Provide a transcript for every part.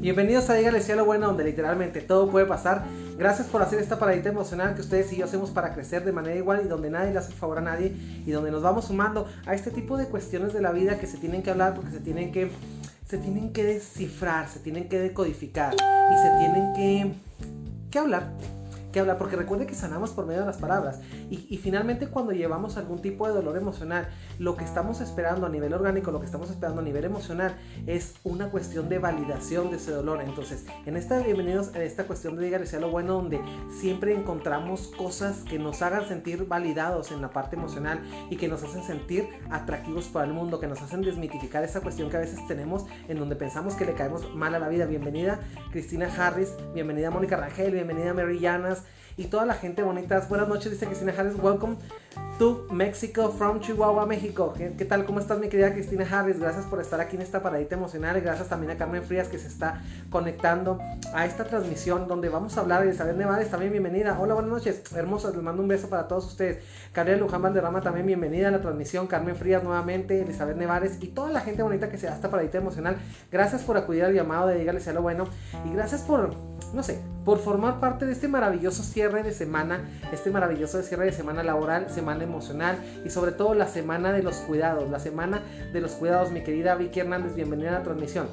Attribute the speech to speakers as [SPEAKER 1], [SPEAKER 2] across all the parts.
[SPEAKER 1] Bienvenidos a Dígale Cielo Bueno, donde literalmente todo puede pasar. Gracias por hacer esta paradita emocional que ustedes y yo hacemos para crecer de manera igual y donde nadie le hace favor a nadie y donde nos vamos sumando a este tipo de cuestiones de la vida que se tienen que hablar porque se tienen que, se tienen que descifrar, se tienen que decodificar y se tienen que, que hablar que habla, porque recuerde que sanamos por medio de las palabras. Y, finalmente cuando llevamos algún tipo de dolor emocional, lo que estamos esperando a nivel orgánico, lo que estamos esperando a nivel emocional, es una cuestión de validación de ese dolor. Entonces, en esta bienvenidos a esta cuestión de Dígale sea lo bueno, donde siempre encontramos cosas que nos hagan sentir validados en la parte emocional y que nos hacen sentir atractivos para el mundo, que nos hacen desmitificar esa cuestión que a veces tenemos en donde pensamos que le caemos mal a la vida. Bienvenida Cristina Harris, bienvenida Mónica Rangel, bienvenida Mary Llanas, y toda la gente bonita. Buenas noches, dice Cristina Harris. Welcome to Mexico from Chihuahua, México. ¿Qué, tal? ¿Cómo estás, mi querida Cristina Harris? Gracias por estar aquí en esta paradita emocional. Gracias también a Carmen Frías que se está conectando a esta transmisión donde vamos a hablar. Elizabeth Nevares, también bienvenida. Hola, buenas noches. Hermosa, les mando un beso para todos ustedes. Gabriel Luján Valderrama, también bienvenida a la transmisión. Carmen Frías nuevamente, Elizabeth Nevares y toda la gente bonita que se da esta paradita emocional. Gracias por acudir al llamado de Dígale sea lo bueno. Y gracias por, no sé, por formar parte de este maravilloso cierre de semana, este maravilloso cierre de semana laboral, semana emocional y sobre todo la semana de los cuidados, la semana de los cuidados, mi querida Vicky Hernández, bienvenida a la transmisión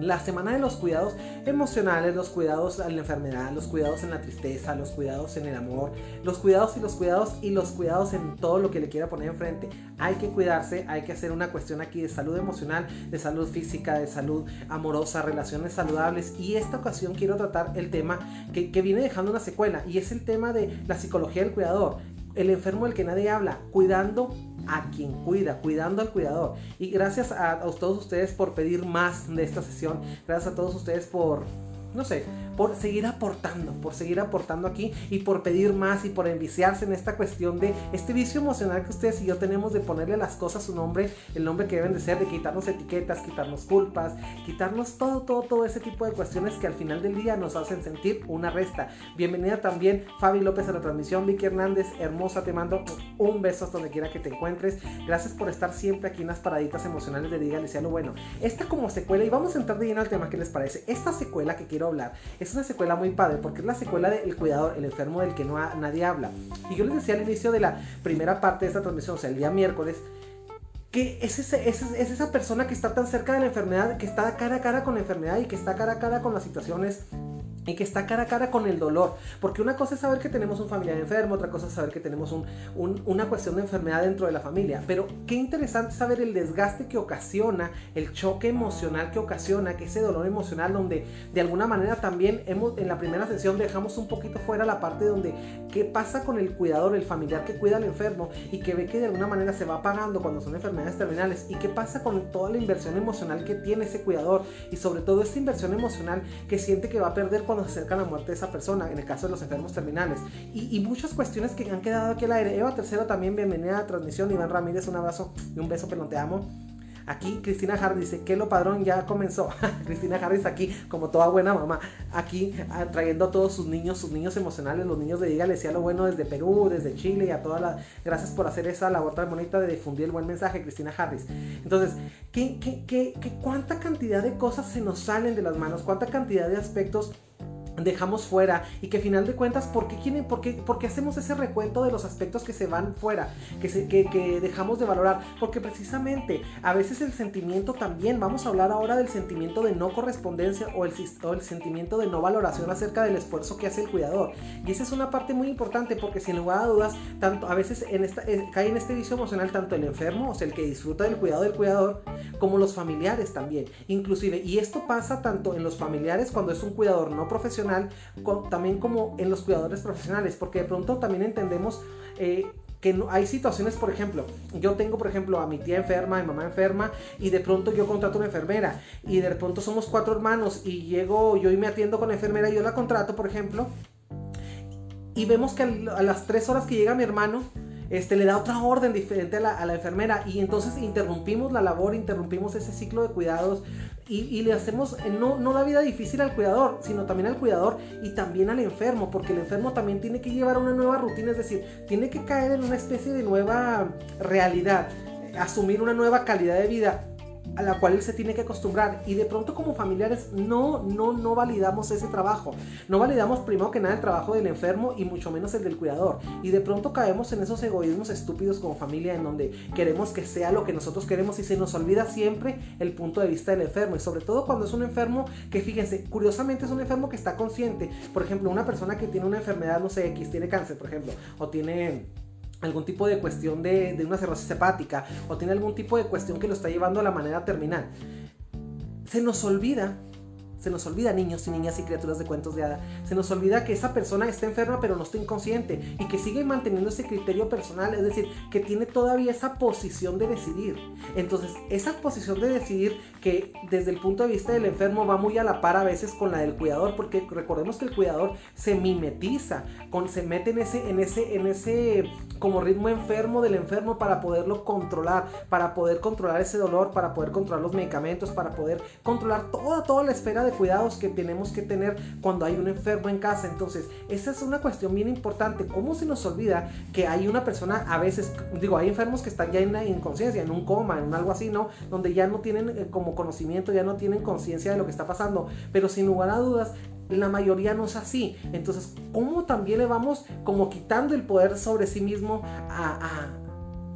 [SPEAKER 1] la semana de los cuidados emocionales, los cuidados en la enfermedad, los cuidados en la tristeza, los cuidados en el amor, los cuidados y los cuidados y los cuidados en todo lo que le quiera poner enfrente. Hay que cuidarse, hay que hacer una cuestión aquí de salud emocional, de salud física, de salud amorosa, relaciones saludables. Y esta ocasión quiero tratar el tema que, que viene dejando una secuela y es el tema de la psicología del cuidador. El enfermo del que nadie habla, cuidando a quien cuida, cuidando al cuidador. Y gracias a, a todos ustedes por pedir más de esta sesión. Gracias a todos ustedes por, no sé, por seguir aportando, por seguir aportando aquí y por pedir más y por enviciarse en esta cuestión de este vicio emocional que ustedes y yo tenemos de ponerle las cosas su nombre, el nombre que deben de ser, de quitarnos etiquetas, quitarnos culpas, quitarnos todo, todo, todo ese tipo de cuestiones que al final del día nos hacen sentir una resta. Bienvenida también Fabi López a la transmisión, Vicky Hernández, hermosa, te mando un beso hasta donde quiera que te encuentres. Gracias por estar siempre aquí en las paraditas emocionales de Dígale sea lo bueno. Esta como secuela, y vamos a entrar de lleno al tema que les parece, esta secuela que quiero hablar es es una secuela muy padre porque es la secuela del cuidador, el enfermo del que no nadie habla. Y yo les decía al inicio de la primera parte de esta transmisión, o sea, el día miércoles, que es, es, es, esa persona que está tan cerca de la enfermedad, que está cara a cara con la enfermedad y que está cara a cara con las situaciones y que está cara a cara con el dolor. Porque una cosa es saber que tenemos un familiar enfermo, otra cosa es saber que tenemos una cuestión de enfermedad dentro de la familia. Pero qué interesante saber el desgaste que ocasiona, el choque emocional que ocasiona, que ese dolor emocional donde de alguna manera también hemos, en la primera sesión dejamos un poquito fuera la parte donde qué pasa con el cuidador, el familiar que cuida al enfermo y que ve que de alguna manera se va pagando cuando son enfermedades terminales y qué pasa con toda la inversión emocional que tiene ese cuidador y sobre todo esta inversión emocional que siente que va a perder cuando se acerca la muerte de esa persona, en el caso de los enfermos terminales. Y, muchas cuestiones que han quedado aquí al aire. Eva Tercero también, bienvenida a la transmisión. Iván Ramírez, un abrazo y un beso, pero te amo. Aquí Cristina Harris dice que lo padrón ya comenzó. Cristina Harris aquí, como toda buena mamá, aquí ah, trayendo a todos sus niños, sus niños emocionales, los niños de Dígale sea lo bueno desde Perú, desde Chile y a todas las... Gracias por hacer esa labor tan bonita de difundir el buen mensaje, Cristina Harris. Entonces, ¿qué, qué, qué, qué, cuánta cantidad de cosas se nos salen de las manos? ¿Cuánta cantidad de aspectos dejamos fuera y que final de cuentas, ¿por qué, quieren, por qué, por qué hacemos ese recuento de los aspectos que se van fuera, que, se, que, que, dejamos de valorar? Porque precisamente a veces el sentimiento también, vamos a hablar ahora del sentimiento de no correspondencia o el, o el sentimiento de no valoración acerca del esfuerzo que hace el cuidador. Y esa es una parte muy importante porque sin lugar a dudas, tanto, a veces en esta, eh, cae en este vicio emocional tanto el enfermo, o sea, el que disfruta del cuidado del cuidador, como los familiares también. Inclusive, y esto pasa tanto en los familiares cuando es un cuidador no profesional, también como en los cuidadores profesionales, porque de pronto también entendemos eh, que no, hay situaciones, por ejemplo, yo tengo, por ejemplo, a mi tía enferma, a mi mamá enferma, y de pronto yo contrato una enfermera, y de pronto somos cuatro hermanos, y llego yo y me atiendo con la enfermera, y yo la contrato, por ejemplo, y vemos que a las tres horas que llega mi hermano, este, le da otra orden diferente a la, a la, enfermera y entonces interrumpimos la labor, interrumpimos ese ciclo de cuidados, y, le hacemos eh, no, no la vida difícil al cuidador, sino también al cuidador y también al enfermo, porque el enfermo también tiene que llevar una nueva rutina, es decir, tiene que caer en una especie de nueva realidad, asumir una nueva calidad de vida a la cual él se tiene que acostumbrar y de pronto como familiares no, no, no validamos ese trabajo. No validamos primero que nada el trabajo del enfermo y mucho menos el del cuidador. Y de pronto caemos en esos egoísmos estúpidos como familia en donde queremos que sea lo que nosotros queremos y se nos olvida siempre el punto de vista del enfermo. Y sobre todo cuando es un enfermo que fíjense, curiosamente es un enfermo que está consciente. Por ejemplo, una persona que tiene una enfermedad, no sé, X, tiene cáncer, por ejemplo, o tiene algún tipo de cuestión de, de, una cirrosis hepática o tiene algún tipo de cuestión que lo está llevando a la manera terminal. Se nos olvida se nos olvida, niños y niñas y criaturas de cuentos de hada, se nos olvida que esa persona está enferma pero no está inconsciente y que sigue manteniendo ese criterio personal, es decir, que tiene todavía esa posición de decidir. Entonces, esa posición de decidir que desde el punto de vista del enfermo va muy a la par a veces con la del cuidador, porque recordemos que el cuidador se mimetiza, con, se mete en ese, en ese, en ese como ritmo enfermo del enfermo para poderlo controlar, para poder controlar ese dolor, para poder controlar los medicamentos, para poder controlar toda, toda la esfera cuidados que tenemos que tener cuando hay un enfermo en casa. Entonces, esa es una cuestión bien importante. ¿Cómo se nos olvida que hay una persona, a veces, digo, hay enfermos que están ya en la inconsciencia, en un coma, en algo así, ¿no? Donde ya no tienen eh, como conocimiento, ya no tienen conciencia de lo que está pasando. Pero sin lugar a dudas, la mayoría no es así. Entonces, ¿cómo también le vamos como quitando el poder sobre sí mismo a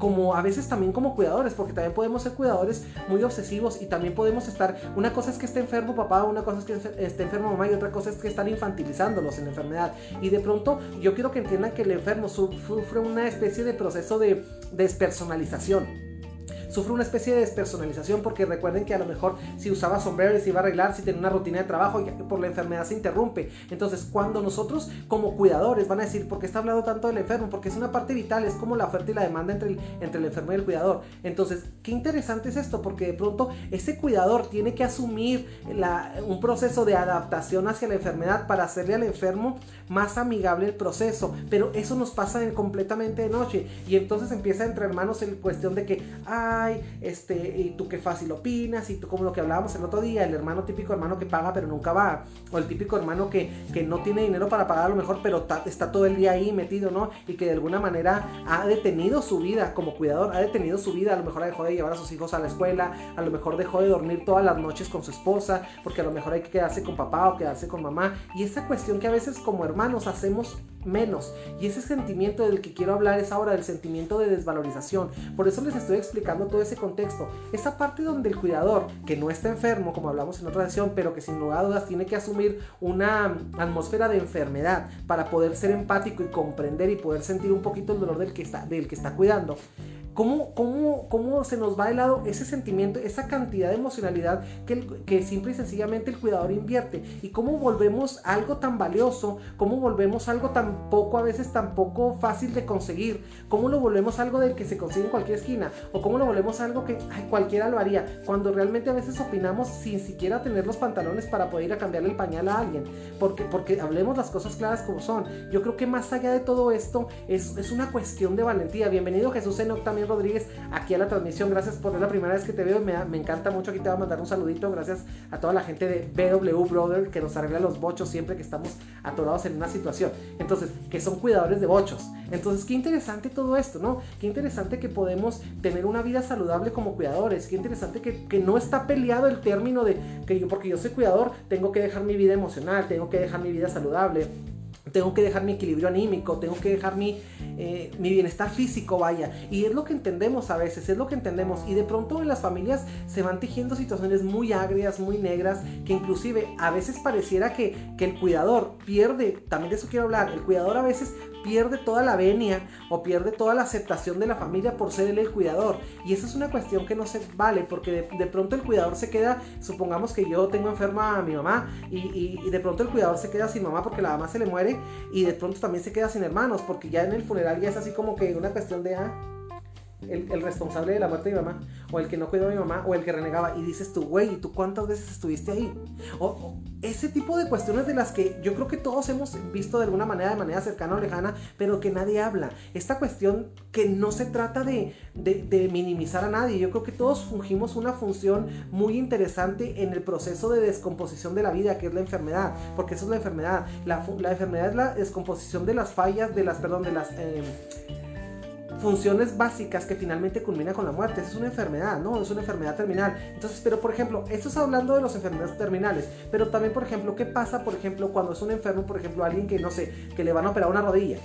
[SPEAKER 1] como a veces también como cuidadores, porque también podemos ser cuidadores muy obsesivos y también podemos estar, una cosa es que esté enfermo papá, una cosa es que esté enfermo mamá y otra cosa es que están infantilizándolos en la enfermedad. Y de pronto yo quiero que entiendan que el enfermo sufre una especie de proceso de despersonalización sufre una especie de despersonalización porque recuerden que a lo mejor si usaba sombrero y se iba a arreglar, si tenía una rutina de trabajo y por la enfermedad se interrumpe. Entonces, cuando nosotros como cuidadores van a decir, ¿por qué está hablando tanto del enfermo? Porque es una parte vital, es como la oferta y la demanda entre el, entre el enfermo y el cuidador. Entonces, qué interesante es esto, porque de pronto ese cuidador tiene que asumir un proceso de adaptación hacia la enfermedad para hacerle al enfermo más amigable el proceso, pero eso nos pasa completamente de noche y entonces empieza entre hermanos en cuestión de que, este, y tú qué fácil opinas, y tú como lo que hablábamos el otro día, el hermano típico hermano que paga pero nunca va, o el típico hermano que, que no tiene dinero para pagar a lo mejor, pero está todo el día ahí metido, ¿no? Y que de alguna manera ha detenido su vida como cuidador, ha detenido su vida, a lo mejor dejó de llevar a sus hijos a la escuela, a lo mejor dejó de dormir todas las noches con su esposa, porque a lo mejor hay que quedarse con papá o quedarse con mamá, y esa cuestión que a veces como hermano nos hacemos menos. Y ese sentimiento del que quiero hablar es ahora del sentimiento de desvalorización. Por eso les estoy explicando todo ese contexto. Esa parte donde el cuidador, que no está enfermo, como hablamos en otra sesión, pero que sin lugar a dudas tiene que asumir una atmósfera de enfermedad para poder ser empático y comprender y poder sentir un poquito el dolor del que está, del que está cuidando. ¿Cómo, cómo, cómo se nos va de lado ese sentimiento, esa cantidad de emocionalidad que, que simple y sencillamente el cuidador invierte? ¿Y cómo volvemos algo tan valioso? ¿Cómo volvemos algo tan poco, a veces tan poco fácil de conseguir? ¿Cómo lo volvemos algo del que se consigue en cualquier esquina? ¿O cómo lo volvemos algo que cualquiera lo haría? Cuando realmente a veces opinamos sin siquiera tener los pantalones para poder ir a cambiarle el pañal a alguien. Porque, porque hablemos las cosas claras como son. Yo creo que más allá de todo esto es, es una cuestión de valentía. Bienvenido Jesús Enoch también Rodríguez aquí a la transmisión. Gracias por la primera vez que te veo. Me, encanta mucho. Aquí te voy a mandar un saludito. Gracias a toda la gente de BW Brother que nos arregla los bochos siempre que estamos atorados en una situación. Entonces, que son cuidadores de bochos. Entonces, qué interesante todo esto, ¿no? Qué interesante que podemos tener una vida saludable como cuidadores. Qué interesante que, que no está peleado el término de que yo, porque yo soy cuidador, tengo que dejar mi vida emocional, tengo que dejar mi vida saludable tengo que dejar mi equilibrio anímico, tengo que dejar mi, eh, mi, bienestar físico, vaya. Y es lo que entendemos a veces, es lo que entendemos. Y de pronto en las familias se van tejiendo situaciones muy agrias, muy negras, que inclusive a veces pareciera que, que el cuidador pierde, también de eso quiero hablar, el cuidador a veces pierde toda la venia o pierde toda la aceptación de la familia por ser él el cuidador. Y esa es una cuestión que no se vale, porque de, pronto el cuidador se queda, supongamos que yo tengo enferma a mi mamá y, y, de pronto el cuidador se queda sin mamá porque la mamá se le muere y de pronto también se queda sin hermanos, porque ya en el funeral ya es así como que una cuestión de... Ah, el, responsable de la muerte de mi mamá, o el que no cuidó a mi mamá, o el que renegaba, y dices tú, güey, ¿y tú cuántas veces estuviste ahí? O, ese tipo de cuestiones de las que yo creo que todos hemos visto de alguna manera, de manera cercana o lejana, pero que nadie habla. Esta cuestión que no se trata de, de, minimizar a nadie, yo creo que todos fungimos una función muy interesante en el proceso de descomposición de la vida, que es la enfermedad, porque eso es la enfermedad. La, la enfermedad es la descomposición de las fallas, de las, perdón, de las... Eh, funciones básicas que finalmente culmina con la muerte. Es una enfermedad, ¿no? Es una enfermedad terminal. Entonces, pero por ejemplo, esto es hablando de las enfermedades terminales, pero también, por ejemplo, ¿qué pasa, por ejemplo, cuando es un enfermo, por ejemplo, alguien que, no sé, que le van a operar una rodilla?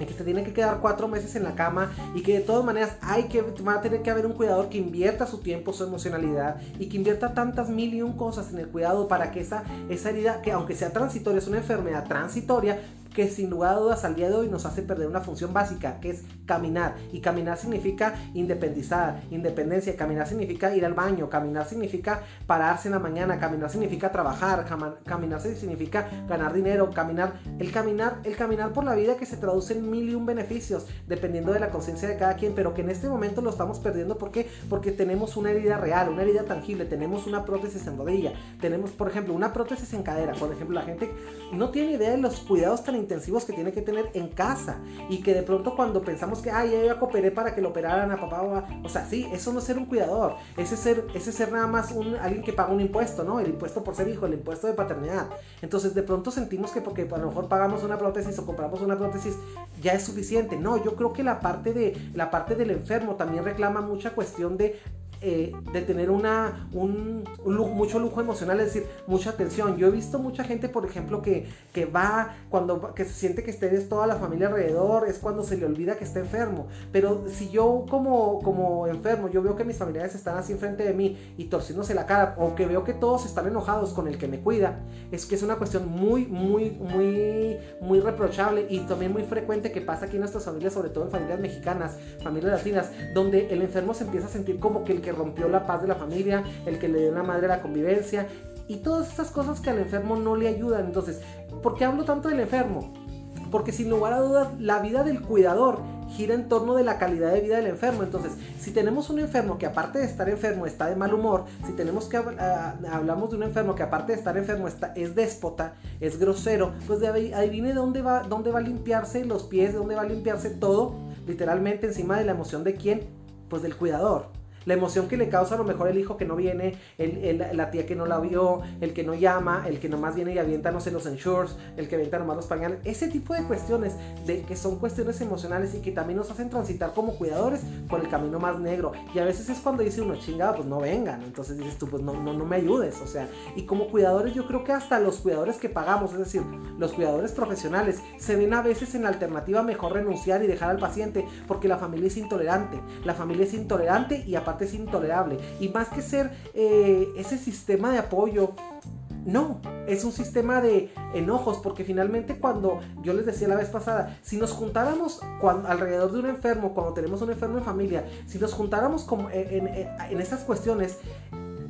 [SPEAKER 1] y que se tiene que quedar cuatro meses en la cama y que de todas maneras hay que va a tener que haber un cuidador que invierta su tiempo, su emocionalidad y que invierta tantas mil y un cosas en el cuidado para que esa, esa herida, que aunque sea transitoria, es una enfermedad transitoria, que sin lugar a dudas al día de hoy nos hace perder una función básica, que es caminar. Y caminar significa independizar, independencia. Caminar significa ir al baño, caminar significa pararse en la mañana, caminar significa trabajar, caminar significa ganar dinero, caminar. El caminar, el caminar por la vida que se traduce en mil y un beneficios, dependiendo de la conciencia de cada quien, pero que en este momento lo estamos perdiendo. ¿Por qué? Porque tenemos una herida real, una herida tangible, tenemos una prótesis en rodilla, tenemos, por ejemplo, una prótesis en cadera. Por ejemplo, la gente no tiene idea de los cuidados tan intensivos que tiene que tener en casa y que de pronto cuando pensamos que, ay, ya cooperé para que lo operaran a papá o O sea, sí, eso no es ser un cuidador, ese ser, ese ser nada más alguien que paga un impuesto, ¿no? El impuesto por ser hijo, el impuesto de paternidad. Entonces de pronto sentimos que porque a lo mejor pagamos una prótesis o compramos una prótesis ya es suficiente. No, yo creo que la parte, de, la parte del enfermo también reclama mucha cuestión de eh, de tener una, un, mucho lujo emocional, es decir, mucha atención. Yo he visto mucha gente, por ejemplo, que, que va cuando que se siente que esté toda la familia alrededor, es cuando se le olvida que está enfermo. Pero si yo como, como enfermo, yo veo que mis familiares están así enfrente de mí y torciéndose la cara, o que veo que todos están enojados con el que me cuida, es que es una cuestión muy, muy, muy, muy reprochable y también muy frecuente que pasa aquí en nuestras familias, sobre todo en familias mexicanas, familias latinas, donde el enfermo se empieza a sentir como que el que rompió la paz de la familia, el que le dio la madre la convivencia y todas estas cosas que al enfermo no le ayudan. Entonces, ¿por qué hablo tanto del enfermo? Porque sin lugar a dudas, la vida del cuidador gira en torno de la calidad de vida del enfermo. Entonces, si tenemos un enfermo que aparte de estar enfermo está de mal humor, si tenemos que ah, hablamos de un enfermo que aparte de estar enfermo está, es déspota, es grosero, pues viene dónde va, dónde va a limpiarse los pies, dónde va a limpiarse todo, literalmente encima de la emoción de quién, pues del cuidador la emoción que le causa a lo mejor el hijo que no viene, el, la tía que no la vio, el que no llama, el que nomás viene y avienta, no sé, los ensures, el que avienta nomás los pañales, ese tipo de cuestiones, de que son cuestiones emocionales y que también nos hacen transitar como cuidadores por el camino más negro. Y a veces es cuando dice uno, chingada, pues no vengan, entonces dices tú, pues no, no, no me ayudes, o sea, y como cuidadores yo creo que hasta los cuidadores que pagamos, es decir, los cuidadores profesionales, se ven a veces en la alternativa mejor renunciar y dejar al paciente porque la familia es intolerante, la familia es intolerante y aparte es intolerable. Y más que ser eh, ese sistema de apoyo, no, es un sistema de enojos, porque finalmente cuando yo les decía la vez pasada, si nos juntáramos cuando, alrededor de un enfermo, cuando tenemos un enfermo en familia, si nos juntáramos como en, en, en estas cuestiones,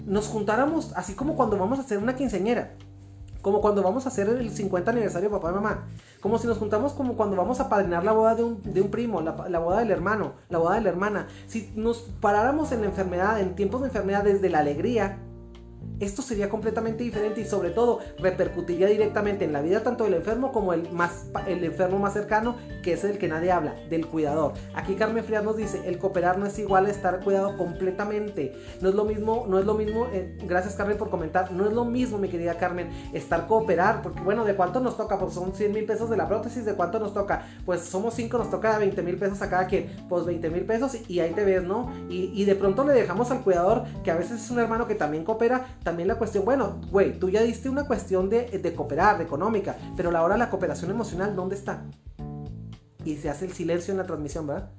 [SPEAKER 1] nos juntáramos así como cuando vamos a hacer una quinceañera, como cuando vamos a hacer el 50 aniversario de papá y mamá, como si nos juntamos como cuando vamos a padrinar la boda de un, de un primo, la, la, boda del hermano, la boda de la hermana. Si nos paráramos en la enfermedad, en tiempos de enfermedad desde la alegría, esto sería completamente diferente y sobre todo repercutiría directamente en la vida tanto del enfermo como el, más, el enfermo más cercano, que es el que nadie habla, del cuidador. Aquí Carmen Frías nos dice, el cooperar no es igual a estar cuidado completamente. No es lo mismo, no es lo mismo, eh, gracias Carmen por comentar, no es lo mismo mi querida Carmen, estar cooperar, porque bueno, ¿de cuánto nos toca? Pues son 100 mil pesos de la prótesis, ¿de cuánto nos toca? Pues somos 5, nos toca 20 mil pesos a cada quien, pues 20 mil pesos y ahí te ves, ¿no? Y, y de pronto le dejamos al cuidador, que a veces es un hermano que también coopera, también la cuestión, bueno, güey, tú ya diste una cuestión de, de cooperar, de económica, pero la hora la cooperación emocional, ¿dónde está? Y se hace el silencio en la transmisión, ¿verdad?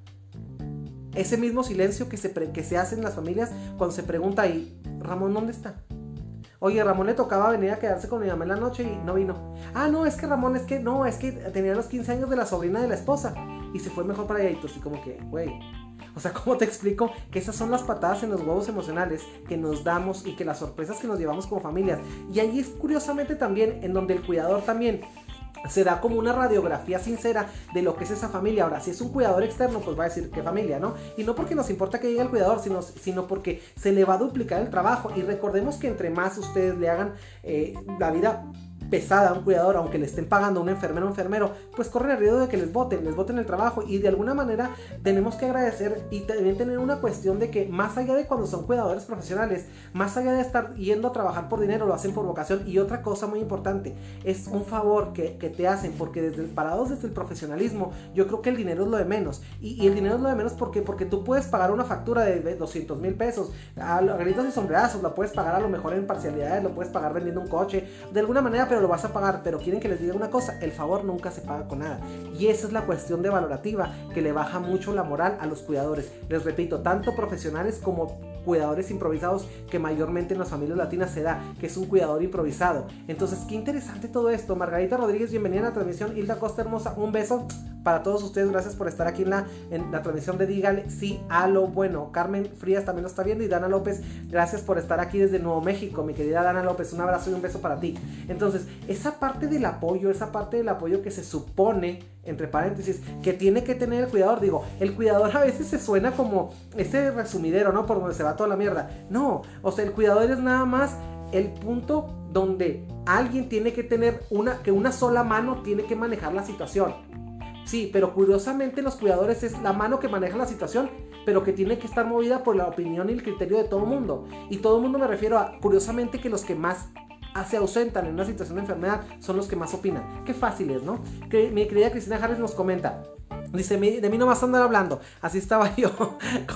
[SPEAKER 1] Ese mismo silencio que se, que se hace en las familias cuando se pregunta ahí, Ramón, ¿dónde está? Oye, Ramón le tocaba venir a quedarse con mi mamá en la noche y no vino. Ah, no, es que Ramón, es que no, es que tenía los 15 años de la sobrina de la esposa y se fue mejor para allá. Y tú así como que, güey, o sea, ¿cómo te explico? Que esas son las patadas en los huevos emocionales que nos damos y que las sorpresas que nos llevamos como familias. Y ahí es curiosamente también en donde el cuidador también se da como una radiografía sincera de lo que es esa familia. Ahora, si es un cuidador externo, pues va a decir qué familia, ¿no? Y no porque nos importa que llegue el cuidador, sino, sino porque se le va a duplicar el trabajo. Y recordemos que entre más ustedes le hagan eh, la vida pesada a un cuidador, aunque le estén pagando a un enfermero o enfermero, pues corren el riesgo de que les voten, les voten el trabajo. Y de alguna manera tenemos que agradecer y también tener una cuestión de que más allá de cuando son cuidadores profesionales, más allá de estar yendo a trabajar por dinero, lo hacen por vocación. Y otra cosa muy importante, es un favor que, que te hacen porque desde el parados desde el profesionalismo, yo creo que el dinero es lo de menos. Y, el dinero es lo de menos porque, porque tú puedes pagar una factura de 200 mil pesos a, gritos y sombrerazos, la puedes pagar a lo mejor en parcialidades, lo puedes pagar vendiendo un coche, de alguna manera, pero lo vas a pagar. Pero quieren que les diga una cosa: el favor nunca se paga con nada. Y esa es la cuestión de valorativa que le baja mucho la moral a los cuidadores. Les repito, tanto profesionales como cuidadores improvisados que mayormente en las familias latinas se da, que es un cuidador improvisado. Entonces, qué interesante todo esto. Margarita Rodríguez, bienvenida a la transmisión. Hilda Costa Hermosa, un beso para todos ustedes. Gracias por estar aquí en la, en la transmisión de Dígale sí a lo bueno. Carmen Frías también lo está viendo y Dana López, gracias por estar aquí desde Nuevo México, mi querida Dana López. Un abrazo y un beso para ti. Entonces, esa parte del apoyo, esa parte del apoyo que se supone, entre paréntesis, que tiene que tener el cuidador, digo, el cuidador a veces se suena como ese resumidero, ¿no? Por donde se va toda la mierda. No, o sea, el cuidador es nada más el punto donde alguien tiene que tener una, que una sola mano tiene que manejar la situación. Sí, pero curiosamente los cuidadores es la mano que maneja la situación, pero que tiene que estar movida por la opinión y el criterio de todo el mundo. Y todo el mundo me refiero a, curiosamente, que los que más se ausentan en una situación de enfermedad son los que más opinan. Qué fácil es, ¿no? Que mi querida Cristina Harris nos comenta. Dice, de mí no vas a andar hablando. Así estaba yo,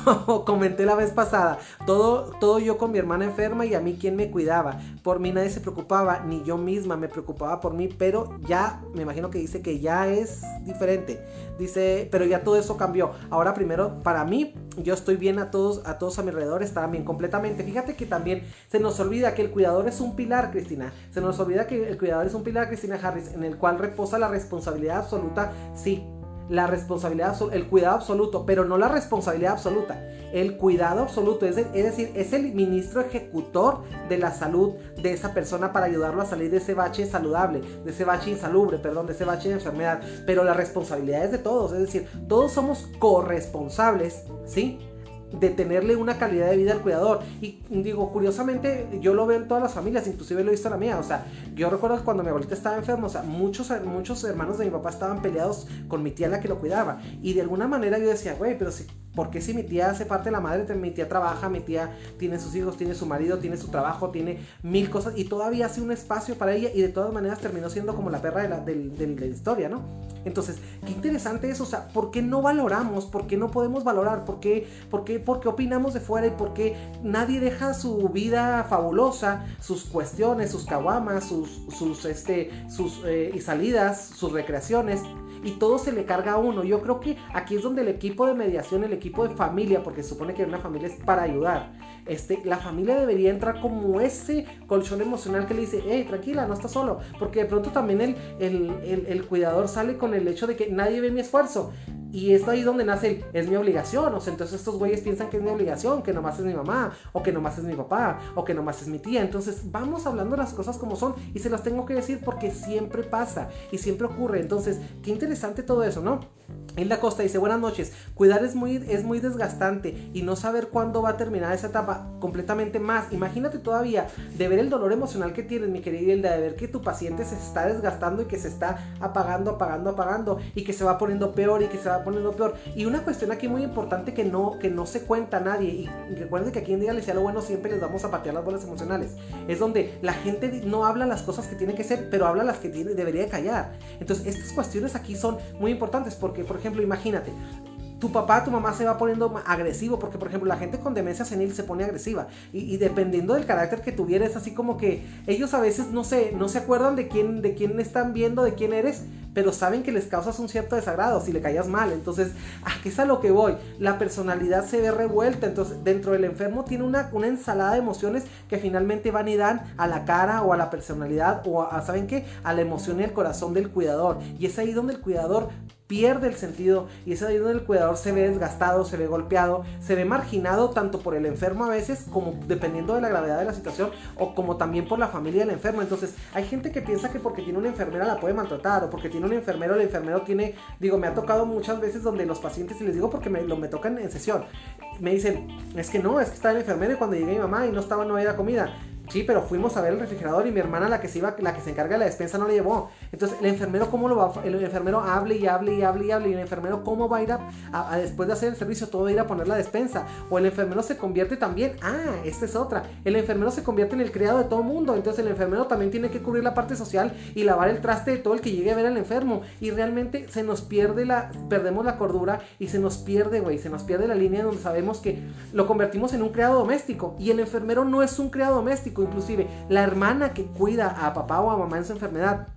[SPEAKER 1] como comenté la vez pasada. Todo, todo yo con mi hermana enferma y a mí quien me cuidaba. Por mí nadie se preocupaba, ni yo misma me preocupaba por mí, pero ya, me imagino que dice que ya es diferente. Dice, pero ya todo eso cambió. Ahora primero, para mí, yo estoy bien a todos, a todos a mi alrededor, están bien completamente. Fíjate que también se nos olvida que el cuidador es un pilar, Cristina. Se nos olvida que el cuidador es un pilar, Cristina Harris, en el cual reposa la responsabilidad absoluta, sí, la responsabilidad, el cuidado absoluto, pero no la responsabilidad absoluta, el cuidado absoluto, es, decir, es el ministro ejecutor de la salud de esa persona para ayudarlo a salir de ese bache saludable, de ese bache insalubre, perdón, de ese bache de enfermedad, pero la responsabilidad es de todos, es decir, todos somos corresponsables, ¿sí? De tenerle una calidad de vida al cuidador. Y digo, curiosamente, yo lo veo en todas las familias, inclusive lo he visto en la mía. O sea, yo recuerdo cuando mi abuelita estaba enferma, o sea, muchos, muchos hermanos de mi papá estaban peleados con mi tía la que lo cuidaba. Y de alguna manera yo decía, güey, pero si porque si mi tía hace parte de la madre, mi tía trabaja, mi tía tiene sus hijos, tiene su marido, tiene su trabajo, tiene mil cosas y todavía hace un espacio para ella y de todas maneras terminó siendo como la perra de la, de la historia, ¿no? Entonces, qué interesante eso, o sea, ¿por qué no valoramos? ¿Por qué no podemos valorar? ¿Por qué, por qué, opinamos de fuera y por qué nadie deja su vida fabulosa, sus cuestiones, sus caguamas, sus, sus, este, sus eh, y salidas, sus recreaciones? y todo se le carga a uno. Yo creo que aquí es donde el equipo de mediación, el equipo de familia, porque se supone que una familia es para ayudar, este, la familia debería entrar como ese colchón emocional que le dice, hey, tranquila, no estás solo, porque de pronto también el, el, el cuidador sale con el hecho de que nadie ve mi esfuerzo. Y es ahí donde nace el, es mi obligación. O sea, entonces estos güeyes piensan que es mi obligación, que nomás es mi mamá, o que nomás es mi papá, o que nomás es mi tía. Entonces vamos hablando las cosas como son y se las tengo que decir porque siempre pasa y siempre ocurre. Entonces, qué interesante todo eso, ¿no? La Costa dice, buenas noches, cuidar es muy, es muy desgastante y no saber cuándo va a terminar esa etapa completamente más. Imagínate todavía de ver el dolor emocional que tienes, mi querida Hilda, de ver que tu paciente se está desgastando y que se está apagando, apagando, apagando y que se va poniendo peor y que se va poniendo peor. Y una cuestión aquí muy importante que no, que no se cuenta a nadie y recuerden que aquí en Dígale sea lo bueno siempre les vamos a patear las bolas emocionales. Es donde la gente no habla las cosas que tiene que ser, pero habla las que tiene, debería callar. Entonces estas cuestiones aquí son muy importantes porque, por ejemplo, imagínate, tu papá, tu mamá se va poniendo agresivo, porque por ejemplo la gente con demencia senil se pone agresiva y, dependiendo del carácter que tuviera es así como que ellos a veces no se, no se acuerdan de quién, de quién están viendo, de quién eres, pero saben que les causas un cierto desagrado si le callas mal. Entonces, ¿a qué es a lo que voy? La personalidad se ve revuelta, entonces dentro del enfermo tiene una, una ensalada de emociones que finalmente van y dan a la cara o a la personalidad o a, ¿saben qué? A la emoción y el corazón del cuidador. Y es ahí donde el cuidador pierde el sentido y es ahí donde el cuidador se ve desgastado, se ve golpeado, se ve marginado tanto por el enfermo a veces como dependiendo de la gravedad de la situación o como también por la familia del enfermo. Entonces hay gente que piensa que porque tiene una enfermera la puede maltratar o porque tiene un enfermero, el enfermero tiene, digo, me ha tocado muchas veces donde los pacientes, y les digo porque me, lo, me tocan en sesión, me dicen, es que no, es que está el enfermero y cuando llegué mi mamá y no estaba, no había comida Sí, pero fuimos a ver el refrigerador y mi hermana, la que se iba, la que se encarga de la despensa, no le llevó. Entonces, el enfermero, ¿cómo lo va? El enfermero hable y hable y hable y hable. Y el enfermero, ¿cómo va a ir a, después de hacer el servicio, todo a ir a poner la despensa? O el enfermero se convierte también, ah, esta es otra. El enfermero se convierte en el criado de todo mundo. Entonces, el enfermero también tiene que cubrir la parte social y lavar el traste de todo el que llegue a ver al enfermo. Y realmente se nos pierde la, perdemos la cordura y se nos pierde, güey, se nos pierde la línea donde sabemos que lo convertimos en un criado doméstico. Y el enfermero no es un criado doméstico, inclusive la hermana que cuida a papá o a mamá en su enfermedad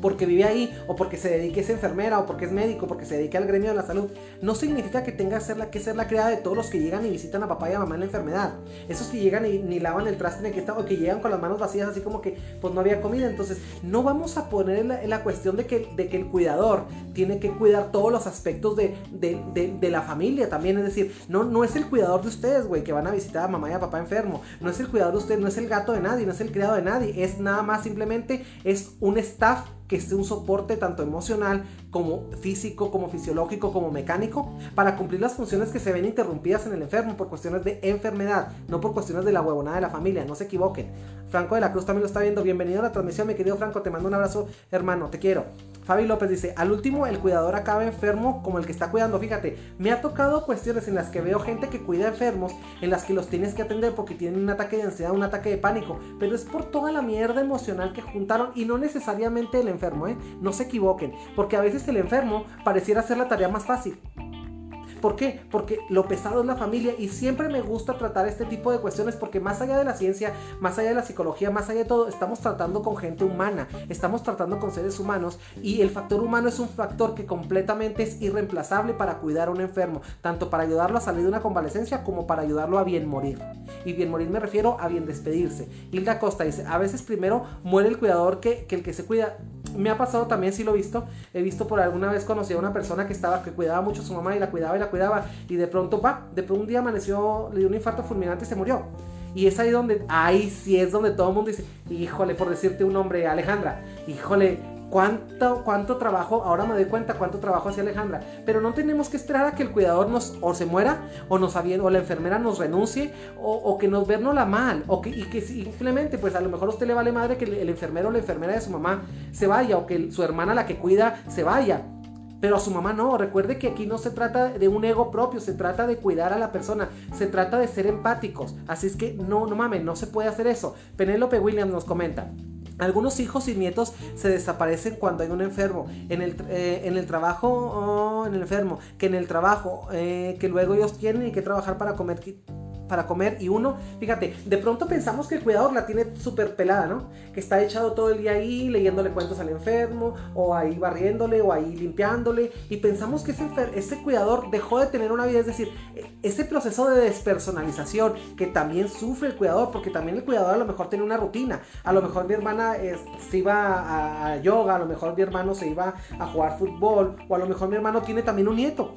[SPEAKER 1] porque vive ahí o porque se dedique a ser enfermera o porque es médico, porque se dedique al gremio de la salud, no significa que tenga que ser la, la criada de todos los que llegan y visitan a papá y a mamá en la enfermedad. Esos que llegan y ni lavan el traste en el que están o que llegan con las manos vacías así como que pues no había comida. Entonces no vamos a poner en la, cuestión de que, de que el cuidador tiene que cuidar todos los aspectos de, de, la familia también. Es decir, no, no es el cuidador de ustedes, güey, que van a visitar a mamá y a papá enfermo. No es el cuidador de ustedes, no es el gato de nadie, no es el criado de nadie. Es nada más simplemente es un staff que esté un soporte tanto emocional como físico, como fisiológico, como mecánico, para cumplir las funciones que se ven interrumpidas en el enfermo por cuestiones de enfermedad, no por cuestiones de la huevonada de la familia, no se equivoquen. Franco de la Cruz también lo está viendo. Bienvenido a la transmisión, mi querido Franco, te mando un abrazo, hermano, te quiero. Fabi López dice, al último el cuidador acaba enfermo como el que está cuidando. Fíjate, me ha tocado cuestiones en las que veo gente que cuida enfermos, en las que los tienes que atender porque tienen un ataque de ansiedad, un ataque de pánico, pero es por toda la mierda emocional que juntaron y no necesariamente el enfermo, ¿eh? No se equivoquen, porque a veces el enfermo pareciera hacer la tarea más fácil. ¿Por qué? Porque lo pesado es la familia y siempre me gusta tratar este tipo de cuestiones porque más allá de la ciencia, más allá de la psicología, más allá de todo, estamos tratando con gente humana, estamos tratando con seres humanos y el factor humano es un factor que completamente es irreemplazable para cuidar a un enfermo, tanto para ayudarlo a salir de una convalecencia como para ayudarlo a bien morir. Y bien morir me refiero a bien despedirse. Hilda Costa dice, a veces primero muere el cuidador que, que el que se cuida me ha pasado también, sí lo he visto. He visto por alguna vez conocí a una persona que estaba, que cuidaba mucho a su mamá y la cuidaba y la cuidaba. Y de pronto, va, de pronto un día amaneció, le dio un infarto fulminante y se murió. Y es ahí donde, ahí sí es donde todo el mundo dice, híjole, por decirte un nombre, Alejandra, híjole, cuánto, cuánto trabajo, ahora me doy cuenta cuánto trabajo hacía Alejandra, pero no tenemos que esperar a que el cuidador nos o se muera o nos o la enfermera nos renuncie o, que nos la mal o que, y que simplemente pues a lo mejor a usted le vale madre que el, enfermero o la enfermera de su mamá se vaya o que su hermana la que cuida se vaya. Pero a su mamá no, recuerde que aquí no se trata de un ego propio, se trata de cuidar a la persona, se trata de ser empáticos. Así es que no, no mames, no se puede hacer eso. Penélope Williams nos comenta. Algunos hijos y nietos se desaparecen cuando hay un enfermo. En el, eh, en el trabajo, oh, en el enfermo, que en el trabajo, eh, que luego ellos tienen que trabajar para comer para comer y uno, fíjate, de pronto pensamos que el cuidador la tiene súper pelada, ¿no? Que está echado todo el día ahí leyéndole cuentos al enfermo o ahí barriéndole o ahí limpiándole y pensamos que ese, ese cuidador dejó de tener una vida, es decir, e, ese proceso de despersonalización que también sufre el cuidador, porque también el cuidador a lo mejor tiene una rutina, a lo mejor mi hermana se iba a yoga, a lo mejor mi hermano se iba a jugar fútbol o a lo mejor mi hermano tiene también un nieto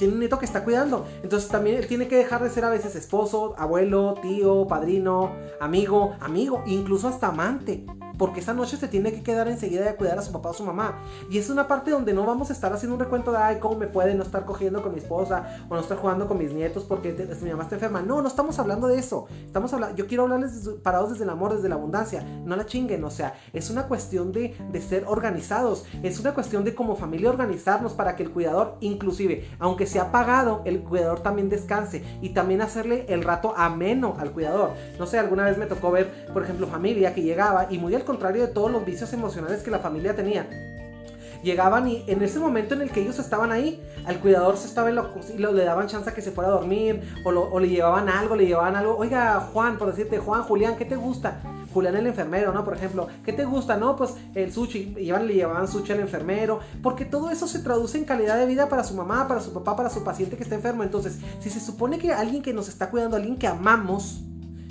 [SPEAKER 1] tiene un nieto que está cuidando. Entonces también él tiene que dejar de ser a veces esposo, abuelo, tío, padrino, amigo, amigo, incluso hasta amante porque esa noche se tiene que quedar enseguida de cuidar a su papá o su mamá. Y es una parte donde no vamos a estar haciendo un recuento de, ay, cómo me puede no estar cogiendo con mi esposa o no estar jugando con mis nietos porque mi mamá está enferma. No, no estamos hablando de eso. Estamos hablando, yo quiero hablarles parados desde el amor, desde la abundancia. No la chinguen, o sea, es una cuestión de, de ser organizados. Es una cuestión de como familia organizarnos para que el cuidador, inclusive, aunque sea pagado, el cuidador también descanse y también hacerle el rato ameno al cuidador. No sé, alguna vez me tocó ver, por ejemplo, familia que llegaba y muy al contrario de todos los vicios emocionales que la familia tenía. Llegaban y en ese momento en el que ellos estaban ahí, al cuidador se estaba en lo, y le daban chance que se fuera a dormir, o, le llevaban algo, le llevaban algo. Oiga, Juan, por decirte, Juan, Julián, ¿qué te gusta? Julián el enfermero, ¿no? Por ejemplo, ¿qué te gusta? No, pues el sushi, llevan, le llevaban sushi al enfermero, porque todo eso se traduce en calidad de vida para su mamá, para su papá, para su paciente que está enfermo. Entonces, si se supone que alguien que nos está cuidando, alguien que amamos,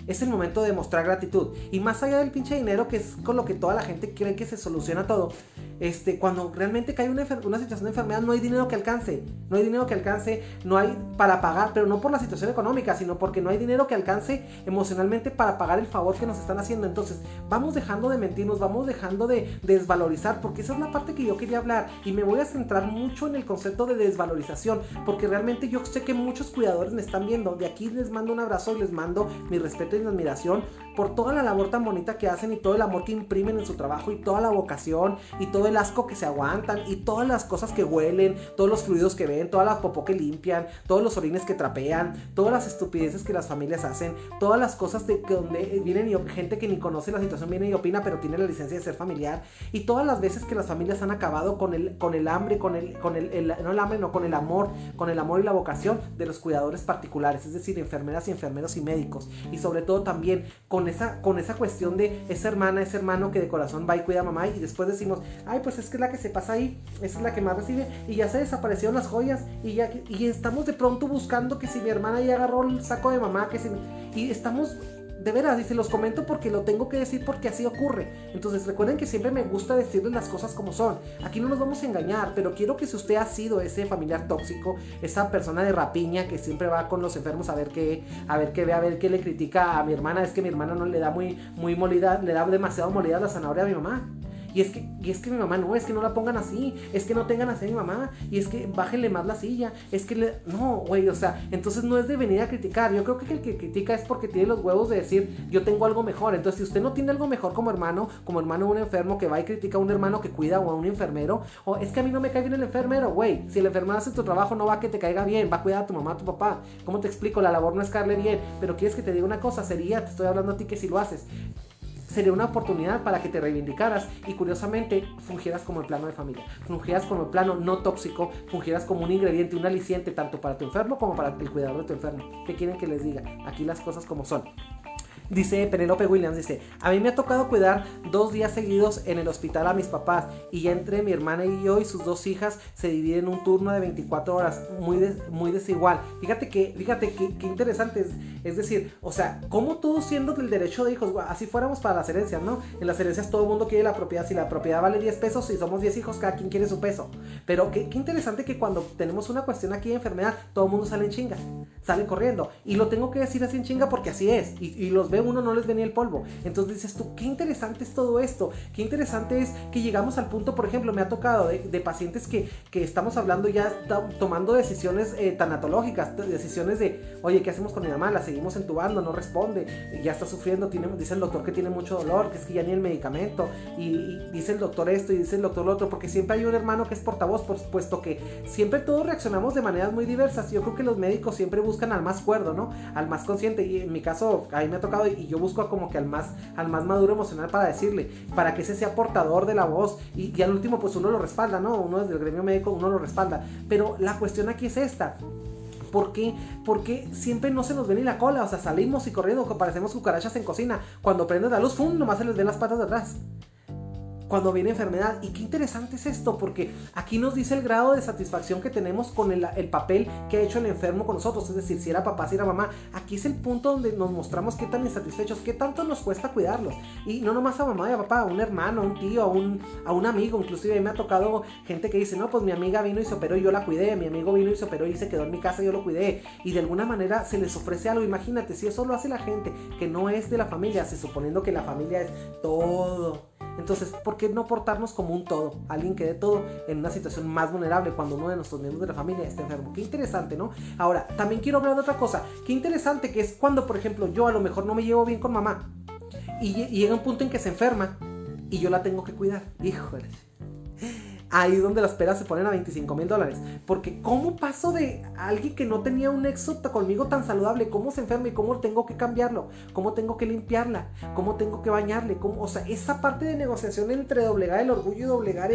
[SPEAKER 1] es el momento de mostrar gratitud. Y más allá del pinche dinero, que es con lo que toda la gente cree que se soluciona todo, este, cuando realmente cae una, una, situación de enfermedad, no hay dinero que alcance. No hay dinero que alcance, no hay para pagar, pero no por la situación económica, sino porque no hay dinero que alcance emocionalmente para pagar el favor que nos están haciendo. Entonces, vamos dejando de mentirnos, vamos dejando de, desvalorizar, porque esa es la parte que yo quería hablar. Y me voy a centrar mucho en el concepto de desvalorización, porque realmente yo sé que muchos cuidadores me están viendo. De aquí les mando un abrazo les mando mi respeto tienen admiración por toda la labor tan bonita que hacen y todo el amor que imprimen en su trabajo y toda la vocación y todo el asco que se aguantan y todas las cosas que huelen, todos los fluidos que ven, toda la popó que limpian, todos los orines que trapean, todas las estupideces que las familias hacen, todas las cosas de que donde vienen y gente que ni conoce la situación viene y opina pero tiene la licencia de ser familiar y todas las veces que las familias han acabado con el, con el hambre, con el, con el, no el hambre, no, con el amor, con el amor y la vocación de los cuidadores particulares, es decir, enfermeras y enfermeros y médicos y sobre todo también con esa, con esa cuestión de esa hermana, ese hermano que de corazón va y cuida a mamá y después decimos, ay, pues es que es la que se pasa ahí, esa es la que más recibe y ya se desaparecieron las joyas y ya y estamos de pronto buscando que si mi hermana ya agarró el saco de mamá, que si y estamos de veras, se los comento porque lo tengo que decir porque así ocurre. Entonces recuerden que siempre me gusta decirles las cosas como son. Aquí no nos vamos a engañar, pero quiero que si usted ha sido ese familiar tóxico, esa persona de rapiña que siempre va con los enfermos a ver qué, a ver qué ve, a ver qué le critica a mi hermana, es que mi hermana no le da muy, muy molida, le da demasiado molida la zanahoria a mi mamá. Y es que, y es que mi mamá no, es que no la pongan así, es que no tengan así a mi mamá, y es que bájenle más la silla, es que le... No, güey, o sea, entonces no es de venir a criticar. Yo creo que el que critica es porque tiene los huevos de decir, yo tengo algo mejor. Entonces, si usted no tiene algo mejor como hermano, como hermano de un enfermo que va y critica a un hermano que cuida o a un enfermero, o es que a mí no me cae bien el enfermero, güey. Si el enfermero hace tu trabajo, no va a que te caiga bien, va a cuidar a tu mamá, a tu papá. ¿Cómo te explico? La labor no es caerle bien, pero quieres que te diga una cosa, sería, te estoy hablando a ti que si lo haces sería una oportunidad para que te reivindicaras y curiosamente fungieras como el plano de familia, fungieras como el plano no tóxico, fungieras como un ingrediente, un aliciente tanto para tu enfermo como para el cuidador de tu enfermo. ¿Qué quieren que les diga? Aquí las cosas como son. Dice Penelope Williams, dice, a mí me ha tocado cuidar dos días seguidos en el hospital a mis papás y entre mi hermana y yo y sus dos hijas se dividen un turno de 24 horas, muy, muy desigual. Fíjate que, fíjate que, interesante es, es decir, o sea, como todos siendo del derecho de hijos, así fuéramos para las herencias, ¿no? En las herencias todo el mundo quiere la propiedad, si la propiedad vale 10 pesos, si somos 10 hijos, cada quien quiere su peso. Pero qué, qué interesante que cuando tenemos una cuestión aquí de enfermedad, todo el mundo sale en chinga, sale corriendo. Y lo tengo que decir así en chinga porque así es. Y, y los veo uno no les venía el polvo. Entonces dices tú, qué interesante es todo esto, qué interesante es que llegamos al punto, por ejemplo, me ha tocado de, pacientes que, que, estamos hablando ya tomando decisiones eh, tanatológicas, decisiones de, oye, ¿qué hacemos con mi mamá? La seguimos entubando, no responde, ya está sufriendo, tiene, dice el doctor que tiene mucho dolor, que es que ya ni el medicamento, y, dice el doctor esto y dice el doctor lo otro, porque siempre hay un hermano que es portavoz, por supuesto que siempre todos reaccionamos de maneras muy diversas. Yo creo que los médicos siempre buscan al más cuerdo, ¿no? Al más consciente, y en mi caso, a mí me ha tocado, y yo busco como que al más, al más maduro emocional para decirle, para que ese sea portador de la voz y, al último pues uno lo respalda, ¿no? Uno desde el gremio médico uno lo respalda. Pero la cuestión aquí es esta. ¿Por qué? Porque siempre no se nos ve ni la cola. O sea, salimos y corriendo, parecemos cucarachas en cocina. Cuando prende la luz, ¡fum! Nomás se les ven las patas de atrás cuando viene enfermedad. Y qué interesante es esto, porque aquí nos dice el grado de satisfacción que tenemos con el, papel que ha hecho el enfermo con nosotros. Es decir, si era papá, si era mamá. Aquí es el punto donde nos mostramos qué tan insatisfechos, qué tanto nos cuesta cuidarlos. Y no nomás a mamá y a papá, a un hermano, a un tío, a un, amigo. Inclusive a mí me ha tocado gente que dice, no, pues mi amiga vino y se operó y yo la cuidé. Mi amigo vino y se operó y se quedó en mi casa y yo lo cuidé. Y de alguna manera se les ofrece algo. Imagínate, si eso lo hace la gente que no es de la familia, se suponiendo que la familia es todo entonces, ¿por qué no portarnos como un todo? Alguien que dé todo en una situación más vulnerable cuando uno de nuestros miembros de la familia está enfermo. Qué interesante, ¿no? Ahora, también quiero hablar de otra cosa. Qué interesante que es cuando, por ejemplo, yo a lo mejor no me llevo bien con mamá y, llega un punto en que se enferma y yo la tengo que cuidar. Híjole ahí es donde las peras se ponen a 25 mil dólares. Porque ¿cómo paso de alguien que no tenía un nexo conmigo tan saludable? ¿Cómo se enferma y cómo tengo que cambiarlo? ¿Cómo tengo que limpiarla? ¿Cómo tengo que bañarle? ¿Cómo? O sea, esa parte de negociación entre doblegar el orgullo y doblegar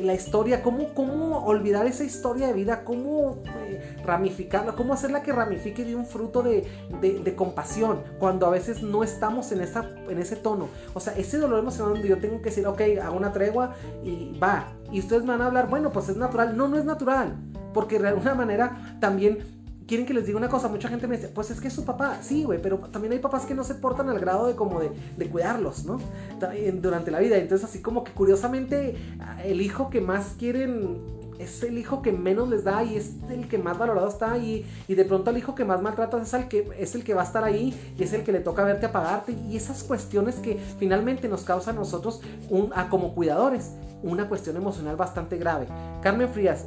[SPEAKER 1] la historia, cómo, cómo olvidar esa historia de vida, cómo eh, ramificarla, cómo hacerla que ramifique de un fruto de, de, compasión, cuando a veces no estamos en, esa, en ese tono. O sea, ese dolor emocional donde yo tengo que decir, ok, hago una tregua y va. Y ustedes van a hablar, bueno, pues es natural. No, no es natural. Porque de alguna manera también quieren que les diga una cosa. Mucha gente me dice, pues es que es su papá. Sí, güey, pero también hay papás que no se portan al grado de como de, de cuidarlos, ¿no? Durante la vida. Entonces, así como que curiosamente, el hijo que más quieren es el hijo que menos les da y es el que más valorado está ahí y de pronto el hijo que más maltratas es el que es el que va a estar ahí y es el que le toca verte apagarte y esas cuestiones que finalmente nos causan a nosotros a como cuidadores una cuestión emocional bastante grave. Carmen Frías,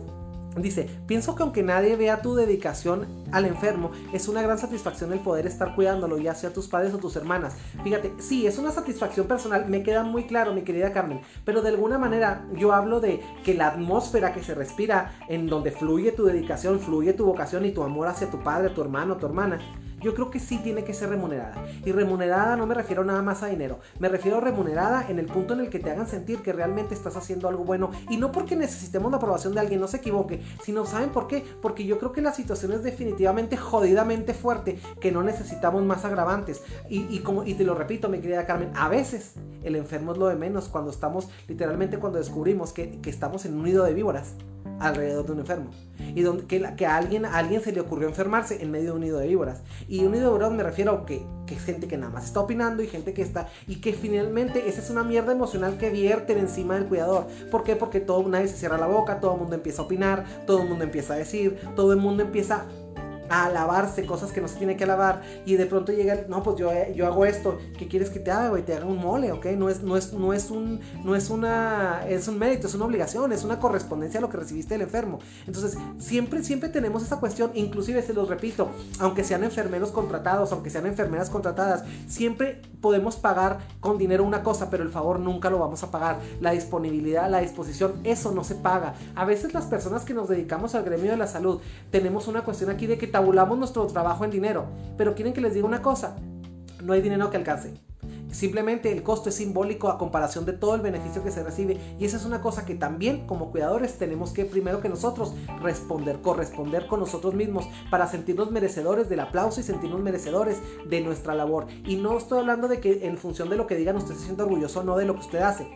[SPEAKER 1] Dice, pienso que aunque nadie vea tu dedicación al enfermo, es una gran satisfacción el poder estar cuidándolo, ya sea tus padres o tus hermanas. Fíjate, sí, es una satisfacción personal, me queda muy claro, mi querida Carmen, pero de alguna manera yo hablo de que la atmósfera que se respira, en donde fluye tu dedicación, fluye tu vocación y tu amor hacia tu padre, tu hermano, tu hermana, yo creo que sí tiene que ser remunerada. Y remunerada no me refiero nada más a dinero, me refiero remunerada en el punto en el que te hagan sentir que realmente estás haciendo algo bueno. Y no porque necesitemos la aprobación de alguien, no se equivoque, sino ¿saben por qué? Porque yo creo que la situación es definitivamente jodidamente fuerte, que no necesitamos más agravantes. Y, como, y te lo repito, mi querida Carmen, a veces el enfermo es lo de menos cuando estamos, literalmente cuando descubrimos que, que estamos en un nido de víboras alrededor de un enfermo. Y donde, que, a, alguien, alguien se le ocurrió enfermarse en medio de un nido de víboras. Y un nido de víboras me refiero a que, que gente que nada más está opinando y gente que está... Y que finalmente esa es una mierda emocional que vierten encima del cuidador. ¿Por qué? Porque todo, nadie se cierra la boca, todo el mundo empieza a opinar, todo el mundo empieza a decir, todo el mundo empieza a alabarse cosas que no se tiene que alabar y de pronto llega, no, pues yo, yo hago esto, ¿qué quieres que te haga, y Te haga un mole, ¿ok? No es, no es, no es un, no es una, es un mérito, es una obligación, es una correspondencia a lo que recibiste del enfermo. Entonces, siempre, siempre tenemos esa cuestión, inclusive se los repito, aunque sean enfermeros contratados, aunque sean enfermeras contratadas, siempre podemos pagar con dinero una cosa, pero el favor nunca lo vamos a pagar. La disponibilidad, la disposición, eso no se paga. A veces las personas que nos dedicamos al gremio de la salud, tenemos una cuestión aquí de que tabulamos nuestro trabajo en dinero. Pero quieren que les diga una cosa, no hay dinero que alcance. Simplemente el costo es simbólico a comparación de todo el beneficio que se recibe y esa es una cosa que también como cuidadores tenemos que primero que nosotros responder, corresponder con nosotros mismos para sentirnos merecedores del aplauso y sentirnos merecedores de nuestra labor. Y no estoy hablando de que en función de lo que digan usted se sienta orgulloso o no de lo que usted hace.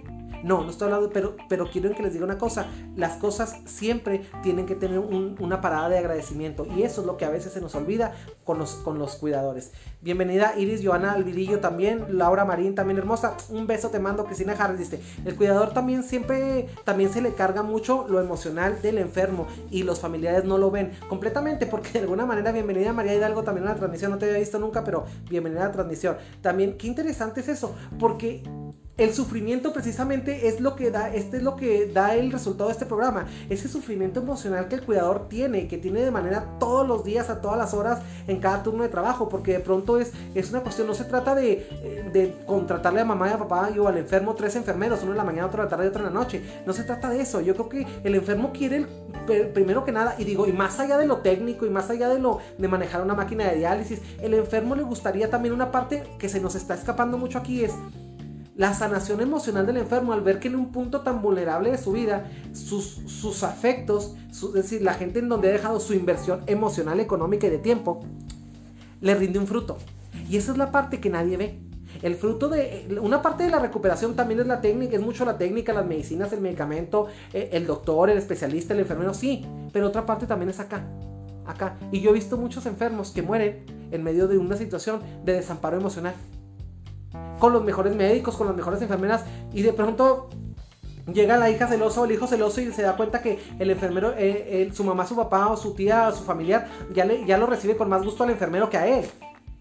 [SPEAKER 1] No, no estoy hablando, pero, pero quiero que les diga una cosa. Las cosas siempre tienen que tener una parada de agradecimiento. Y eso es lo que a veces se nos olvida con los, con los cuidadores. Bienvenida Iris, Joana Alvirillo también, Laura Marín también hermosa. Un beso te mando, Cristina Harris. Dice, el cuidador también siempre, también se le carga mucho lo emocional del enfermo y los familiares no lo ven completamente porque de alguna manera, bienvenida María Hidalgo también a la transmisión. No te había visto nunca, pero bienvenida a la transmisión. También, qué interesante es eso, porque el sufrimiento precisamente es lo que da, este es lo que da el resultado de este programa. Ese sufrimiento emocional que el cuidador tiene, que tiene de manera todos los días, a todas las horas, en cada turno de trabajo, porque de pronto es, es una cuestión, no se trata de, de contratarle a mamá y a papá o al enfermo tres enfermeros, uno en la mañana, otro en la tarde y otro en la noche. No se trata de eso. Yo creo que el enfermo quiere primero que nada, y digo, y más allá de lo técnico y más allá de lo de manejar una máquina de diálisis, el enfermo le gustaría también una parte que se nos está escapando mucho aquí es la sanación emocional del enfermo al ver que en un punto tan vulnerable de su vida, sus, sus afectos, es decir, la gente en donde ha dejado su inversión emocional, económica y de tiempo, le rinde un fruto. Y esa es la parte que nadie ve. El fruto de. Una parte de la recuperación también es la técnica, es mucho la técnica, las medicinas, el medicamento, eh, el doctor, el especialista, el enfermero, sí. Pero otra parte también es acá. Acá. Y yo he visto muchos enfermos que mueren en medio de una situación de desamparo emocional con los mejores médicos, con las mejores enfermeras y de pronto llega la hija celosa o el hijo celoso y se da cuenta que el enfermero, eh, su mamá, su papá o su tía o su familiar ya, ya lo recibe con más gusto al enfermero que a él.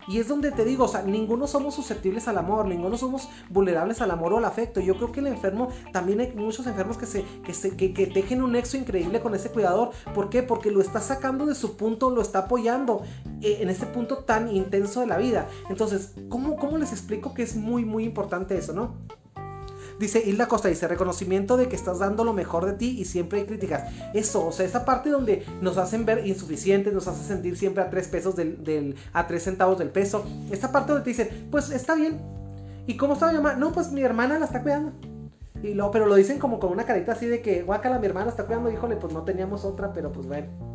[SPEAKER 1] Y es donde te digo, o sea, ninguno somos susceptibles al amor, ninguno somos vulnerables al amor o al afecto. Yo creo que el enfermo, también hay muchos enfermos que se, que se, que, tejen un nexo increíble con ese cuidador. ¿Por qué? Porque lo está sacando de su punto, lo está apoyando eh, en ese punto tan intenso de la vida. Entonces, ¿cómo, ¿cómo les explico que es muy, muy importante eso, no? Dice Hilda Costa, dice reconocimiento de que estás dando lo mejor de ti y siempre hay críticas. Eso, o sea, esa parte donde nos hacen ver insuficientes, nos hace sentir siempre a tres pesos del, a tres centavos del peso. Esta parte donde te dicen, pues está bien. ¿Y cómo está mi mamá? No, pues mi hermana la está cuidando. Y lo, pero lo dicen como con una carita así de que, guacala, mi hermana está cuidando, híjole, pues no teníamos otra, pero pues bueno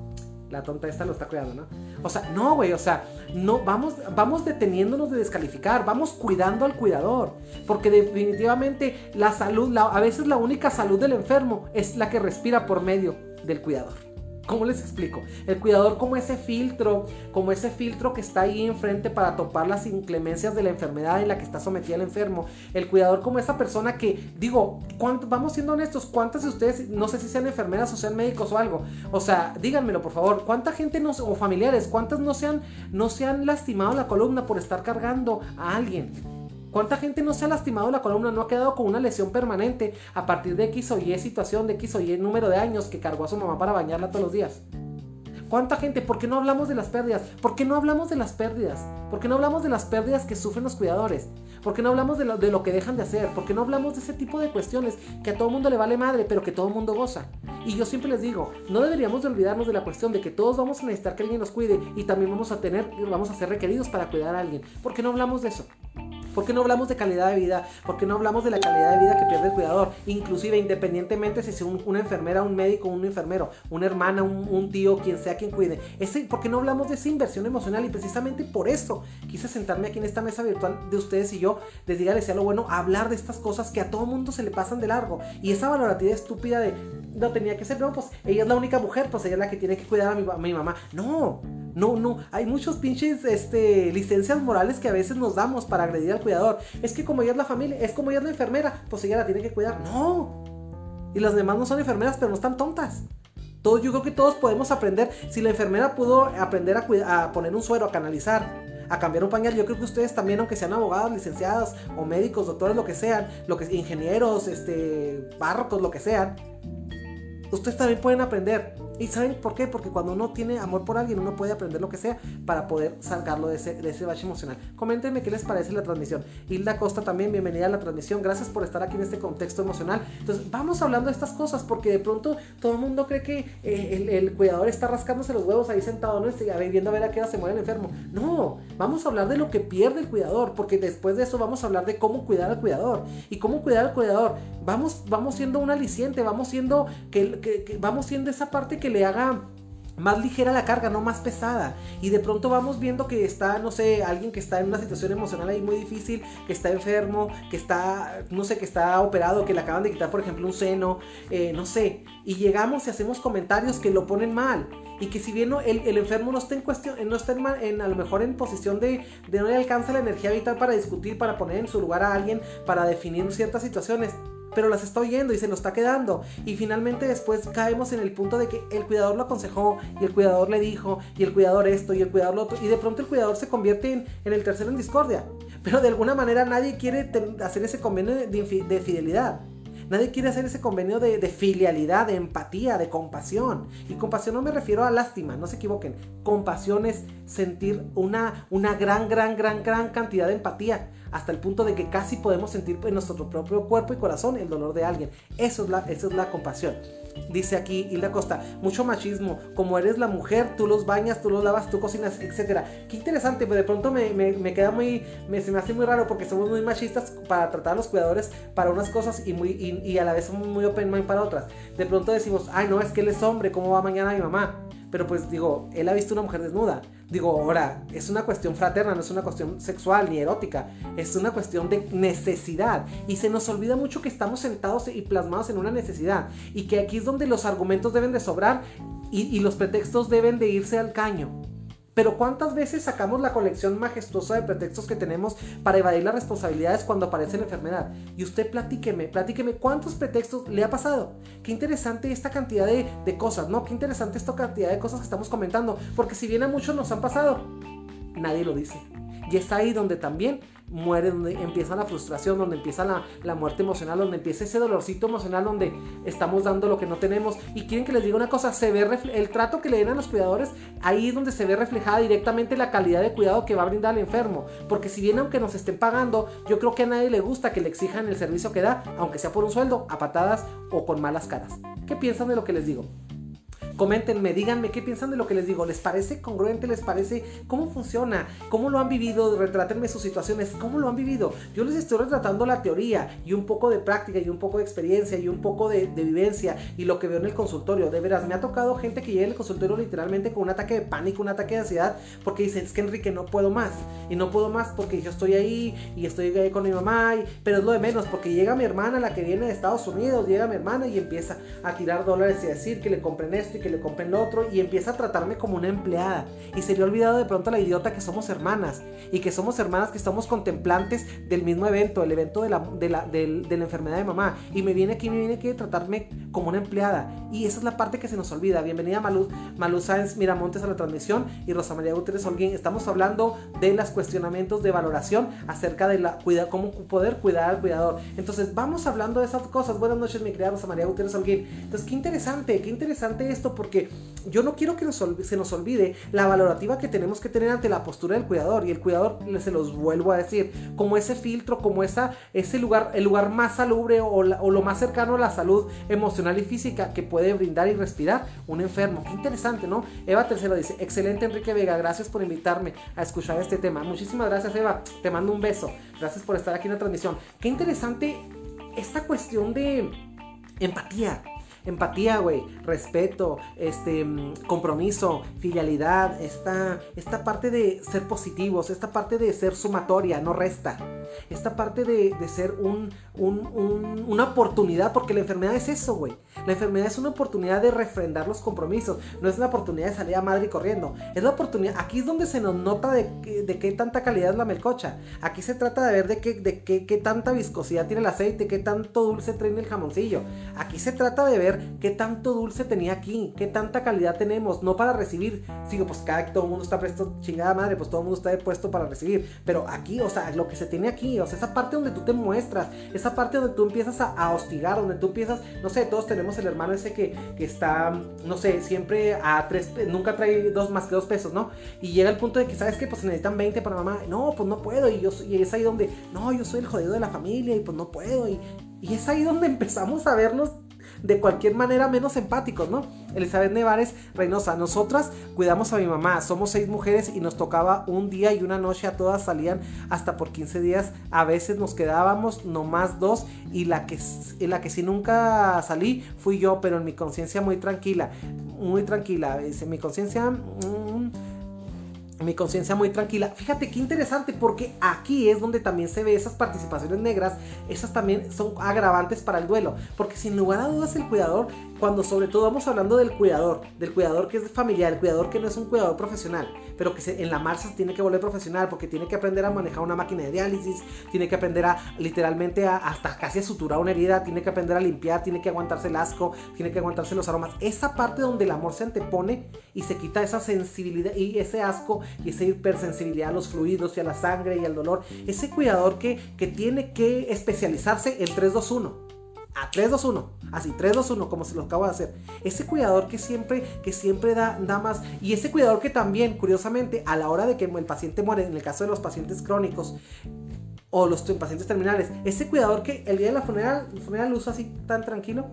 [SPEAKER 1] la tonta esta lo está cuidando, ¿no? O sea, no, güey, o sea, no, vamos, vamos deteniéndonos de descalificar, vamos cuidando al cuidador, porque definitivamente la salud, a veces la única salud del enfermo es la que respira por medio del cuidador. ¿Cómo les explico? El cuidador como ese filtro, como ese filtro que está ahí enfrente para topar las inclemencias de la enfermedad en la que está sometida el enfermo. El cuidador como esa persona que, digo, vamos siendo honestos, ¿cuántas de ustedes, no sé si sean enfermeras o sean médicos o algo? O sea, díganmelo por favor, ¿cuánta gente no, o familiares, cuántas no se han, no se han lastimado la columna por estar cargando a alguien? ¿Cuánta gente no se ha lastimado la columna, no ha quedado con una lesión permanente a partir de X o Y situación, de X o Y número de años que cargó a su mamá para bañarla todos los días? ¿Cuánta gente? ¿Por qué no hablamos de las pérdidas? ¿Por qué no hablamos de las pérdidas? ¿Por qué no hablamos de las pérdidas que sufren los cuidadores? ¿Por qué no hablamos de lo, de lo que dejan de hacer? ¿Por qué no hablamos de ese tipo de cuestiones que a todo mundo le vale madre, pero que todo mundo goza? Y yo siempre les digo, no deberíamos de olvidarnos de la cuestión de que todos vamos a necesitar que alguien nos cuide y también vamos a tener, vamos a ser requeridos para cuidar a alguien. ¿Por qué no hablamos de eso? ¿Por qué no hablamos de calidad de vida? ¿Por qué no hablamos de la calidad de vida que pierde el cuidador? Inclusive, independientemente si es una enfermera, un médico, un enfermero, una hermana, un, tío, quien sea quien cuide. ¿Por qué no hablamos de esa inversión emocional? Y precisamente por eso quise sentarme aquí en esta mesa virtual de ustedes y yo, les diga, les lo bueno, hablar de estas cosas que a todo mundo se le pasan de largo. Y esa valorativa estúpida de, no tenía que ser, no, pues ella es la única mujer, pues ella es la que tiene que cuidar a mi, a mi mamá. No, no, no, hay muchos pinches este, licencias morales que a veces nos damos para agredir al cuidador. Es que como ella es la familia, es como ella es la enfermera, pues ella la tiene que cuidar. No. Y las demás no son enfermeras, pero no están tontas. Todos, yo creo que todos podemos aprender. Si la enfermera pudo aprender a, a poner un suero, a canalizar, a cambiar un pañal. Yo creo que ustedes también, aunque sean abogados, licenciados o médicos, doctores, lo que sean, lo que ingenieros, este, párrocos, lo que sean, ustedes también pueden aprender. ¿Y saben por qué? Porque cuando uno tiene amor por alguien, uno puede aprender lo que sea para poder sacarlo de ese, de ese bache emocional. Coméntenme qué les parece la transmisión. Hilda Costa también, bienvenida a la transmisión. Gracias por estar aquí en este contexto emocional. Entonces, vamos hablando de estas cosas porque de pronto todo el mundo cree que eh, el, cuidador está rascándose los huevos ahí sentado, ¿no? Este, viendo a ver a qué hora se muere el enfermo. No, vamos a hablar de lo que pierde el cuidador porque después de eso vamos a hablar de cómo cuidar al cuidador. Y cómo cuidar al cuidador. Vamos, vamos siendo un aliciente, vamos siendo, que vamos siendo esa parte que le haga más ligera la carga, no más pesada. Y de pronto vamos viendo que está, no sé, alguien que está en una situación emocional ahí muy difícil, que está enfermo, que está, no sé, que está operado, que le acaban de quitar, por ejemplo, un seno, eh, no sé. Y llegamos y hacemos comentarios que lo ponen mal. Y que si bien el, enfermo no está en cuestión, no está en, a lo mejor en posición de, de no le alcanza la energía vital para discutir, para poner en su lugar a alguien, para definir ciertas situaciones pero las está oyendo y se lo está quedando. Y finalmente después caemos en el punto de que el cuidador lo aconsejó y el cuidador le dijo y el cuidador esto y el cuidador lo otro. Y de pronto el cuidador se convierte en, el tercero en discordia. Pero de alguna manera nadie quiere hacer ese convenio de, fidelidad. Nadie quiere hacer ese convenio de, filialidad, de empatía, de compasión. Y compasión no me refiero a lástima, no se equivoquen. Compasión es sentir una, una gran, gran, gran, gran cantidad de empatía hasta el punto de que casi podemos sentir en nuestro propio cuerpo y corazón el dolor de alguien. Eso es la, eso es la compasión. Dice aquí Hilda Costa, mucho machismo, como eres la mujer, tú los bañas, tú los lavas, tú cocinas, etc. Qué interesante, pero de pronto me, me, queda muy, me, se me hace muy raro porque somos muy machistas para tratar a los cuidadores para unas cosas y, muy, y, a la vez somos muy open mind para otras. De pronto decimos, ay no, es que él es hombre, ¿cómo va mañana mi mamá? Pero pues digo, él ha visto una mujer desnuda. Digo, ahora, es una cuestión fraterna, no es una cuestión sexual ni erótica, es una cuestión de necesidad. Y se nos olvida mucho que estamos sentados y plasmados en una necesidad. Y que aquí es donde los argumentos deben de sobrar y, y los pretextos deben de irse al caño. Pero ¿cuántas veces sacamos la colección majestuosa de pretextos que tenemos para evadir las responsabilidades cuando aparece la enfermedad? Y usted platíqueme, platíqueme cuántos pretextos le ha pasado. Qué interesante esta cantidad de, de cosas, ¿no? Qué interesante esta cantidad de cosas que estamos comentando. Porque si bien a muchos nos han pasado, nadie lo dice. Y es ahí donde también muere, donde empieza la frustración, donde empieza la, la, muerte emocional, donde empieza ese dolorcito emocional, donde estamos dando lo que no tenemos. Y quieren que les diga una cosa, se ve el trato que le den a los cuidadores, ahí es donde se ve reflejada directamente la calidad de cuidado que va a brindar al enfermo. Porque si bien aunque nos estén pagando, yo creo que a nadie le gusta que le exijan el servicio que da, aunque sea por un sueldo, a patadas o con malas caras. ¿Qué piensan de lo que les digo? Coméntenme, díganme qué piensan de lo que les digo. ¿Les parece congruente? ¿Les parece cómo funciona? ¿Cómo lo han vivido? Retrátenme sus situaciones. ¿Cómo lo han vivido? Yo les estoy retratando la teoría y un poco de práctica y un poco de experiencia y un poco de, vivencia y lo que veo en el consultorio. De veras, me ha tocado gente que llega al consultorio literalmente con un ataque de pánico, un ataque de ansiedad, porque dicen, es que Enrique no puedo más. Y no puedo más porque yo estoy ahí y estoy ahí con mi mamá. pero es lo de menos, porque llega mi hermana, la que viene de Estados Unidos, llega mi hermana y empieza a tirar dólares y a decir que le compren esto y que que le compren lo otro y empieza a tratarme como una empleada. Y se le ha olvidado de pronto a la idiota que somos hermanas y que somos hermanas que estamos contemplantes del mismo evento, el evento de la, de la, de, la enfermedad de mamá. Y me viene aquí, me viene aquí a tratarme como una empleada. Y esa es la parte que se nos olvida. Bienvenida Malú, Malú Sáenz Miramontes a la transmisión y Rosa María Gutiérrez Holguín. Estamos hablando de los cuestionamientos de valoración acerca de la cuida, cómo poder cuidar al cuidador. Entonces, vamos hablando de esas cosas. Buenas noches, mi querida Rosa María Gutiérrez Holguín. Entonces, qué interesante, qué interesante esto, porque yo no quiero que se nos olvide la valorativa que tenemos que tener ante la postura del cuidador. Y el cuidador, se los vuelvo a decir, como ese filtro, como esa, ese lugar, el lugar más salubre o, o lo más cercano a la salud emocional y física que puede brindar y respirar un enfermo. Qué interesante, ¿no? Eva Tercero dice, excelente Enrique Vega, gracias por invitarme a escuchar este tema. Muchísimas gracias Eva, te mando un beso. Gracias por estar aquí en la transmisión. Qué interesante esta cuestión de empatía. Empatía, güey, respeto, este, compromiso, filialidad, esta, esta parte de ser positivos, esta parte de ser sumatoria, no resta, esta parte de, ser un, una oportunidad, porque la enfermedad es eso, güey. La enfermedad es una oportunidad de refrendar los compromisos, no es la oportunidad de salir a madre corriendo, es la oportunidad, aquí es donde se nos nota de, de qué tanta calidad es la melcocha, aquí se trata de ver de qué, de qué, qué tanta viscosidad tiene el aceite, qué tanto dulce trae el jamoncillo, aquí se trata de ver qué tanto dulce tenía aquí, qué tanta calidad tenemos, no para recibir, sigo, pues cada que todo el mundo está presto, chingada madre, pues todo el mundo está puesto para recibir, pero aquí, o sea, lo que se tiene aquí, o sea, esa parte donde tú te muestras, esa parte donde tú empiezas a, hostigar, donde tú empiezas, no sé, todos tenemos el hermano ese que, que está, no sé, siempre a tres, nunca trae dos más que dos pesos, ¿no? Y llega el punto de que, ¿sabes que Pues necesitan 20 para mamá, no, pues no puedo, y yo y es ahí donde, no, yo soy el jodido de la familia y pues no puedo, y, y es ahí donde empezamos a vernos de cualquier manera menos empáticos, ¿no? Elizabeth Nevares Reynosa, nosotras cuidamos a mi mamá, somos seis mujeres y nos tocaba un día y una noche, a todas salían hasta por 15 días, a veces nos quedábamos nomás dos y la que, la que sí nunca salí fui yo, pero en mi conciencia muy tranquila, muy tranquila, dice mi conciencia... Mm, mi conciencia muy tranquila. Fíjate qué interesante porque aquí es donde también se ve esas participaciones negras, esas también son agravantes para el duelo, porque sin lugar a dudas el cuidador cuando sobre todo vamos hablando del cuidador, del cuidador que es familiar, el cuidador que no es un cuidador profesional, pero que en la marcha tiene que volver profesional porque tiene que aprender a manejar una máquina de diálisis, tiene que aprender a literalmente a, hasta casi a suturar una herida, tiene que aprender a limpiar, tiene que aguantarse el asco, tiene que aguantarse los aromas. Esa parte donde el amor se antepone y se quita esa sensibilidad y ese asco y esa hipersensibilidad a los fluidos y a la sangre y al dolor. Ese cuidador que, que tiene que especializarse en 3, 2, 1 a 3, 2, 1. Así, 3, 2, 1, como se lo acabo de hacer. Ese cuidador que siempre, que siempre da, da más. Y ese cuidador que también, curiosamente, a la hora de que el paciente muere, en el caso de los pacientes crónicos, o los pacientes terminales, ese cuidador que el día de la funeral, funeral lo así tan tranquilo,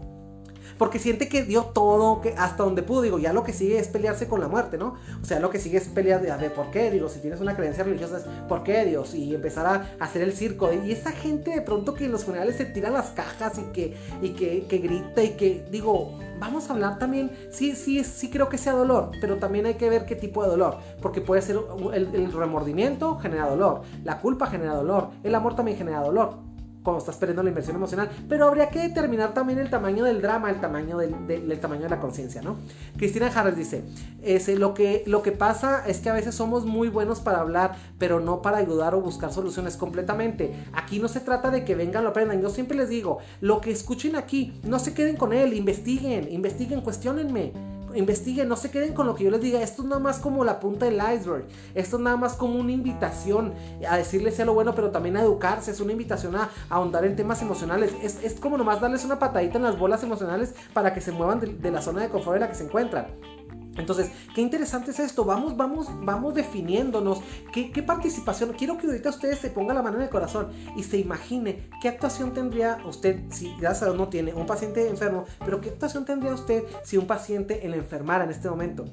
[SPEAKER 1] porque siente que dio todo, que hasta donde pudo, digo, ya lo que sigue es pelearse con la muerte, ¿no? O sea, lo que sigue es pelear de, de por qué, digo, si tienes una creencia religiosa es por qué Dios y empezar a hacer el circo. Y esa gente de pronto que en los funerales se tiran las cajas y que, y que, que grita y que, digo, vamos a hablar también, sí, sí, sí creo que sea dolor, pero también hay que ver qué tipo de dolor, porque puede ser el, el remordimiento genera dolor, la culpa genera dolor, el amor también genera dolor cuando estás perdiendo la inversión emocional. Pero habría que determinar también el tamaño del drama, el tamaño del, tamaño de la conciencia, ¿no? Cristina Harris dice, ese, lo, que, lo que pasa es que a veces somos muy buenos para hablar, pero no para ayudar o buscar soluciones completamente. Aquí no se trata de que vengan, lo aprendan. Yo siempre les digo, lo que escuchen aquí, no se queden con él, investiguen, investiguen, cuestionenme investiguen, no se queden con lo que yo les diga. Esto es nada más como la punta del iceberg. Esto es nada más como una invitación a decirles sea lo bueno, pero también a educarse. Es una invitación a, ahondar en temas emocionales. Es, es, como nomás darles una patadita en las bolas emocionales para que se muevan de, de la zona de confort en la que se encuentran. Entonces, qué interesante es esto. Vamos, vamos, vamos definiéndonos. ¿Qué, participación? Quiero que ahorita ustedes se pongan la mano en el corazón y se imagine qué actuación tendría usted, si gracias a Dios no tiene un paciente enfermo, pero qué actuación tendría usted si un paciente le enfermara en este momento.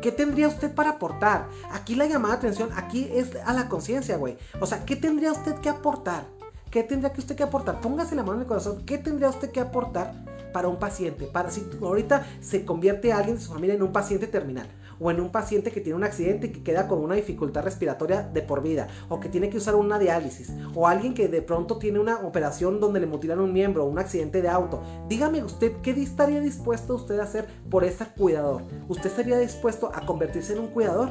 [SPEAKER 1] ¿Qué tendría usted para aportar? Aquí la llamada de atención, aquí es a la conciencia, güey. O sea, ¿qué tendría usted que aportar? ¿Qué tendría que usted que aportar? Póngase la mano en el corazón. ¿Qué tendría usted que aportar para un paciente? Para si ahorita se convierte alguien de su familia en un paciente terminal o en un paciente que tiene un accidente y que queda con una dificultad respiratoria de por vida, o que tiene que usar una diálisis, o alguien que de pronto tiene una operación donde le mutilan un miembro, o un accidente de auto. Dígame usted, ¿qué estaría dispuesto usted a hacer por ese cuidador? ¿Usted estaría dispuesto a convertirse en un cuidador?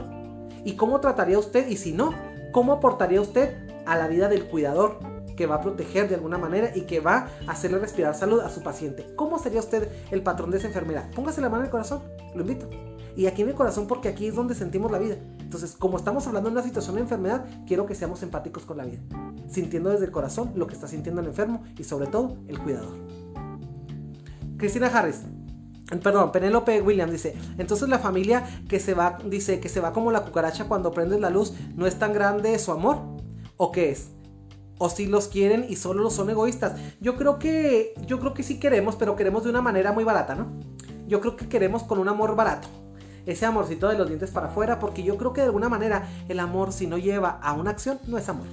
[SPEAKER 1] ¿Y cómo trataría usted? Y si no, ¿cómo aportaría usted a la vida del cuidador? Que va a proteger de alguna manera y que va a hacerle respirar salud a su paciente. ¿Cómo sería usted el patrón de esa enfermera? Póngase la mano en el corazón, lo invito. Y aquí en el corazón porque aquí es donde sentimos la vida. Entonces, como estamos hablando de una situación de enfermedad, quiero que seamos empáticos con la vida, sintiendo desde el corazón lo que está sintiendo el enfermo y sobre todo el cuidador. Cristina Harris, Perdón, Penélope Williams dice, entonces la familia que se va, dice que se va como la cucaracha cuando prendes la luz, ¿no es tan grande su amor? ¿O qué es? O si los quieren y solo son egoístas. Yo creo que yo creo que sí queremos, pero queremos de una manera muy barata, ¿no? Yo creo que queremos con un amor barato. Ese amorcito de los dientes para afuera, porque yo creo que de alguna manera el amor si no lleva a una acción no es amor.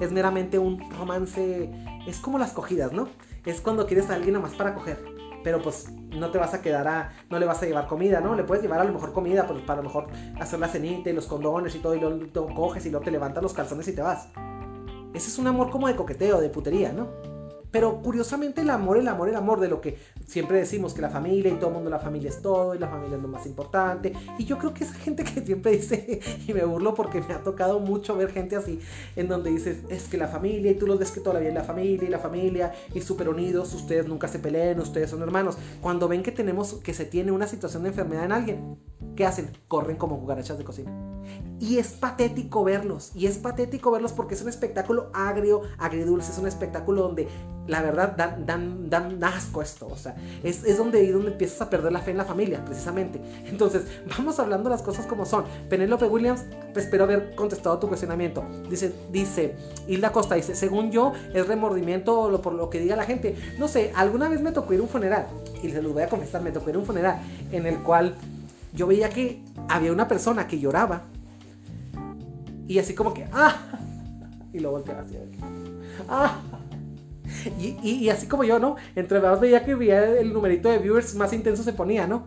[SPEAKER 1] Es meramente un romance, es como las cogidas, ¿no? Es cuando quieres a alguien nada más para coger. Pero pues no te vas a quedar a, no le vas a llevar comida, ¿no? Le puedes llevar a lo mejor comida, pues para lo mejor hacer la cenita y los condones y todo, y lo coges y luego te levantas los calzones y te vas. Ese es un amor como de coqueteo, de putería, ¿no? Pero curiosamente el amor, el amor, el amor de lo que siempre decimos que la familia y todo el mundo la familia es todo y la familia es lo más importante. Y yo creo que esa gente que siempre dice, y me burlo porque me ha tocado mucho ver gente así, en donde dices, es que la familia y tú los ves que todavía es la familia y la familia y súper unidos, ustedes nunca se peleen, ustedes son hermanos. Cuando ven que tenemos, que se tiene una situación de enfermedad en alguien, ¿qué hacen? Corren como cucarachas de cocina. Y es patético verlos, y es patético verlos porque es un espectáculo agrio, agridulce, es un espectáculo donde la verdad dan, dan, dan asco esto, o sea, es, es donde, donde empiezas a perder la fe en la familia, precisamente. Entonces, vamos hablando las cosas como son. Penélope Williams, espero haber contestado tu cuestionamiento. Dice, dice, Hilda Costa dice, según yo, es remordimiento por lo que diga la gente. No sé, alguna vez me tocó ir a un funeral, y se los voy a confesar, me tocó ir a un funeral en el cual yo veía que había una persona que lloraba y así como que, ¡ah! Y lo volteaba así, ¡ah! Y, así como yo, ¿no? Entre más veía que veía el numerito de viewers, más intenso se ponía, ¿no?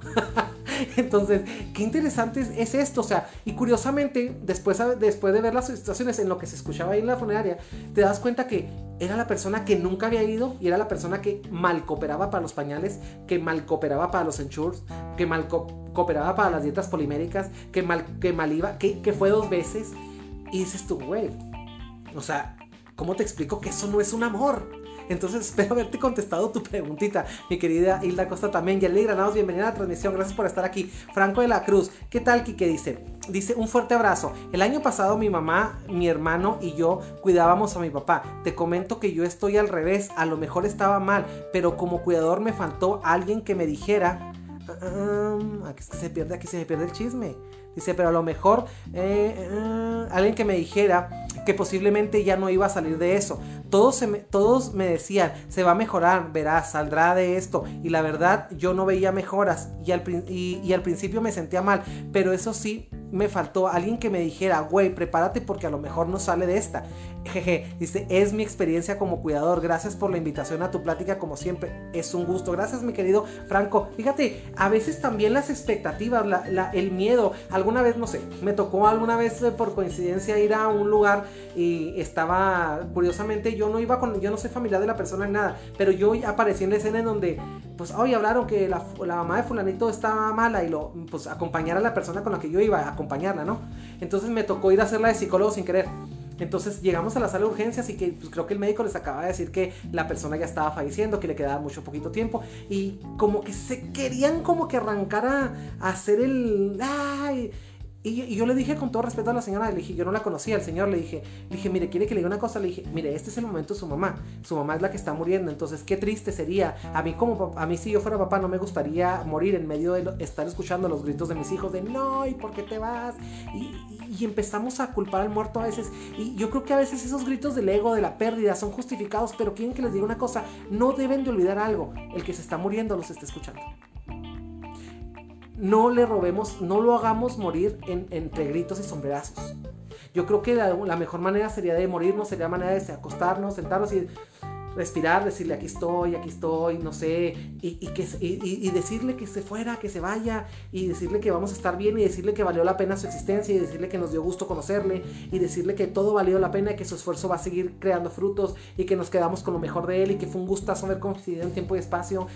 [SPEAKER 1] Entonces, qué interesante es, esto, o sea, y curiosamente, después, después de ver las situaciones en lo que se escuchaba ahí en la funeraria, te das cuenta que era la persona que nunca había ido y era la persona que mal cooperaba para los pañales, que mal cooperaba para los ensures, que mal cooperaba para las dietas poliméricas, que mal, que mal iba, que, que fue dos veces. Y dices tú, güey, o sea, ¿cómo te explico que eso no es un amor? Entonces espero haberte contestado tu preguntita, mi querida Hilda Costa también. Yelly Granados, bienvenida a la transmisión, gracias por estar aquí. Franco de la Cruz, ¿qué tal, Kike? Dice, dice, un fuerte abrazo. El año pasado mi mamá, mi hermano y yo cuidábamos a mi papá. Te comento que yo estoy al revés, a lo mejor estaba mal, pero como cuidador me faltó alguien que me dijera... Um, aquí se pierde, aquí se me pierde el chisme. Dice, pero a lo mejor eh, eh, alguien que me dijera que posiblemente ya no iba a salir de eso. Todos, me, todos me decían, se va a mejorar, verás, saldrá de esto. Y la verdad, yo no veía mejoras y al, y al principio me sentía mal. Pero eso sí, me faltó alguien que me dijera, güey, prepárate porque a lo mejor no sale de esta. Jeje, dice, es mi experiencia como cuidador. Gracias por la invitación a tu plática, como siempre. Es un gusto. Gracias, mi querido Franco. Fíjate, a veces también las expectativas, el miedo. Alguna vez, no sé, me tocó alguna vez eh, por coincidencia ir a un lugar y estaba, curiosamente, yo no iba con, yo no soy familiar de la persona ni nada, pero yo aparecí en la escena en donde, pues, hoy hablaron que la, mamá de fulanito estaba mala y lo, pues, acompañar a la persona con la que yo iba acompañarla, ¿no? Entonces me tocó ir a hacerla de psicólogo sin querer. Entonces llegamos a la sala de urgencias y que pues, creo que el médico les acaba de decir que la persona ya estaba falleciendo, que le quedaba mucho poquito tiempo y como que se querían como que arrancar a, hacer el... ¡Ay! Y, yo le dije con todo respeto a la señora, le dije, yo no la conocía, al señor le dije, le dije, mire, quiere que le diga una cosa, le dije, mire, este es el momento de su mamá, su mamá es la que está muriendo, entonces qué triste sería, a mí como, a mí si yo fuera papá no me gustaría morir en medio de estar escuchando los gritos de mis hijos de no, ¿y por qué te vas? Y, y empezamos a culpar al muerto a veces, y yo creo que a veces esos gritos del ego, de la pérdida, son justificados, pero quieren que les diga una cosa, no deben de olvidar algo, el que se está muriendo los está escuchando no le robemos, no lo hagamos morir entre gritos y sombrerazos. Yo creo que la, mejor manera sería de morirnos, sería manera de acostarnos, sentarnos y respirar, decirle aquí estoy, aquí estoy, no sé, y, que, y, decirle que se fuera, que se vaya, y decirle que vamos a estar bien, y decirle que valió la pena su existencia, y decirle que nos dio gusto conocerle, y decirle que todo valió la pena, y que su esfuerzo va a seguir creando frutos, y que nos quedamos con lo mejor de él, y que fue un gustazo haber coincidido en tiempo y espacio,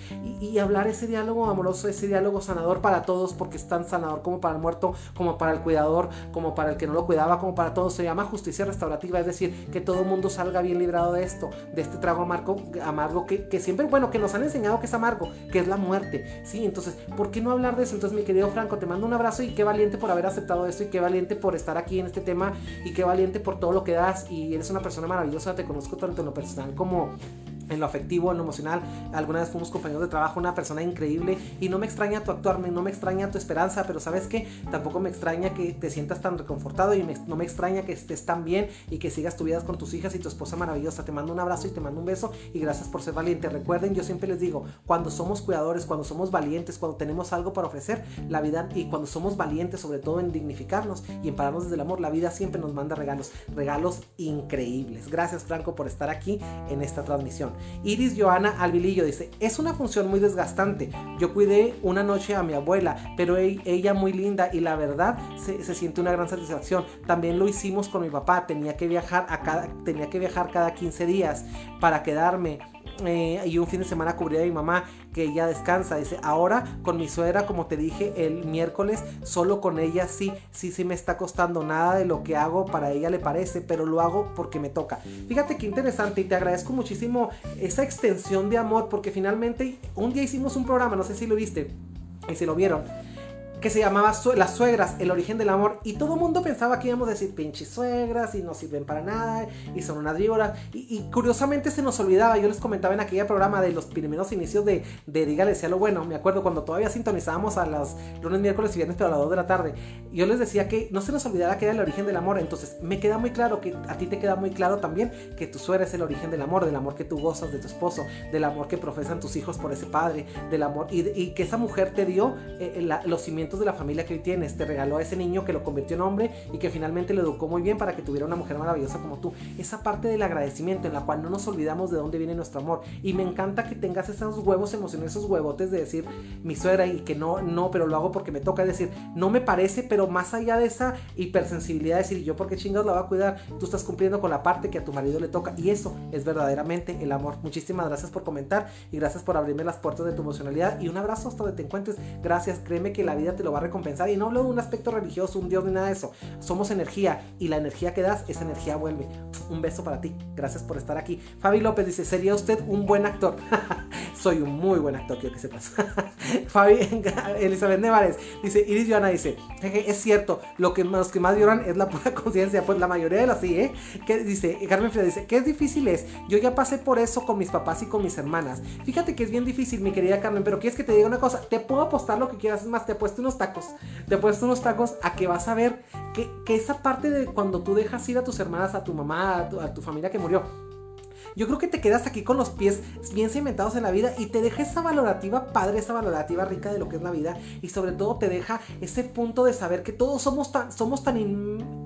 [SPEAKER 1] y, hablar ese diálogo amoroso, ese diálogo sanador para todos, porque es tan sanador como para el muerto, como para el cuidador, como para el que no lo cuidaba, como para todos. Se llama justicia restaurativa, es decir, que todo el mundo salga bien librado de esto, de este trago amargo, amargo que, que, siempre, bueno, que nos han enseñado que es amargo, que es la muerte. Sí, entonces, ¿por qué no hablar de eso? Entonces, mi querido Franco, te mando un abrazo y qué valiente por haber aceptado esto y qué valiente por estar aquí en este tema y qué valiente por todo lo que das y eres una persona maravillosa, te conozco tanto en lo personal como en lo afectivo, en lo emocional. Alguna vez fuimos compañeros de trabajo, una persona increíble y no me extraña tu actuarme, no me extraña tu esperanza, pero sabes que tampoco me extraña que te sientas tan reconfortado y no me extraña que estés tan bien y que sigas tu vida con tus hijas y tu esposa maravillosa. Te mando un abrazo y te mando un beso y gracias por ser valiente. Recuerden, yo siempre les digo, cuando somos cuidadores, cuando somos valientes, cuando tenemos algo para ofrecer, la vida y cuando somos valientes sobre todo en dignificarnos y en pararnos desde el amor, la vida siempre nos manda regalos, regalos increíbles. Gracias Franco por estar aquí en esta transmisión. Iris Joana Alvilillo dice, es una función muy desgastante. Yo cuidé una noche a mi abuela, pero ella muy linda y la verdad se, siente una gran satisfacción. También lo hicimos con mi papá, tenía que viajar, a cada, tenía que viajar cada 15 días para quedarme eh, y un fin de semana cubría a mi mamá que ella descansa. Dice, ahora con mi suegra, como te dije el miércoles, solo con ella sí, sí, sí me está costando nada de lo que hago, para ella le parece, pero lo hago porque me toca. Fíjate qué interesante y te agradezco muchísimo esa extensión de amor porque finalmente un día hicimos un programa, no sé si lo viste y si lo vieron que se llamaba Las Suegras, el origen del amor. Y todo el mundo pensaba que íbamos a decir pinches suegras y no sirven para nada y son unas víboras. Y, curiosamente se nos olvidaba, yo les comentaba en aquella programa de los primeros inicios de, de Dígale sea lo bueno. Me acuerdo cuando todavía sintonizábamos a las lunes, miércoles y viernes, pero a las 2 de la tarde. Yo les decía que no se nos olvidara que era el origen del amor. Entonces me queda muy claro que a ti te queda muy claro también que tu suegra es el origen del amor, del amor que tú gozas de tu esposo, del amor que profesan tus hijos por ese padre, del amor y, que esa mujer te dio eh, los cimientos de la familia que hoy tienes. Te regaló a ese niño que lo convirtió en hombre y que finalmente lo educó muy bien para que tuviera una mujer maravillosa como tú. Esa parte del agradecimiento en la cual no nos olvidamos de dónde viene nuestro amor. Y me encanta que tengas esos huevos emocionales, esos huevotes de decir mi suegra y que no, no, pero lo hago porque me toca. Es decir, no me parece, pero más allá de esa hipersensibilidad, decir yo porque chingados la va a cuidar, tú estás cumpliendo con la parte que a tu marido le toca. Y eso es verdaderamente el amor. Muchísimas gracias por comentar y gracias por abrirme las puertas de tu emocionalidad. Y un abrazo hasta donde te encuentres. Gracias, créeme que la vida te lo va a recompensar. Y no hablo de un aspecto religioso, un Dios ni nada de eso. Somos energía y la energía que das, esa energía vuelve. Un beso para ti. Gracias por estar aquí. Fabi López dice, ¿sería usted un buen actor? Soy un muy buen actor, quiero que sepas. Fabi Elizabeth Nevares dice, Iris Joana dice, es cierto, lo que, los que más lloran es la pura conciencia. Pues la mayoría de las sí, ¿eh? Que dice, Carmen Frida dice, ¿qué difícil es? Yo ya pasé por eso con mis papás y con mis hermanas. Fíjate que es bien difícil, mi querida Carmen, pero quieres que te diga una cosa, te puedo apostar lo que quieras, es más, te he puesto unos tacos, te puesto unos tacos a que vas a ver que, que esa parte de cuando tú dejas ir a tus hermanas, a tu mamá, a tu familia que murió, yo creo que te quedas aquí con los pies bien cimentados en la vida y te deja esa valorativa padre, esa valorativa rica de lo que es la vida y sobre todo te deja ese punto de saber que todos somos tan, somos tan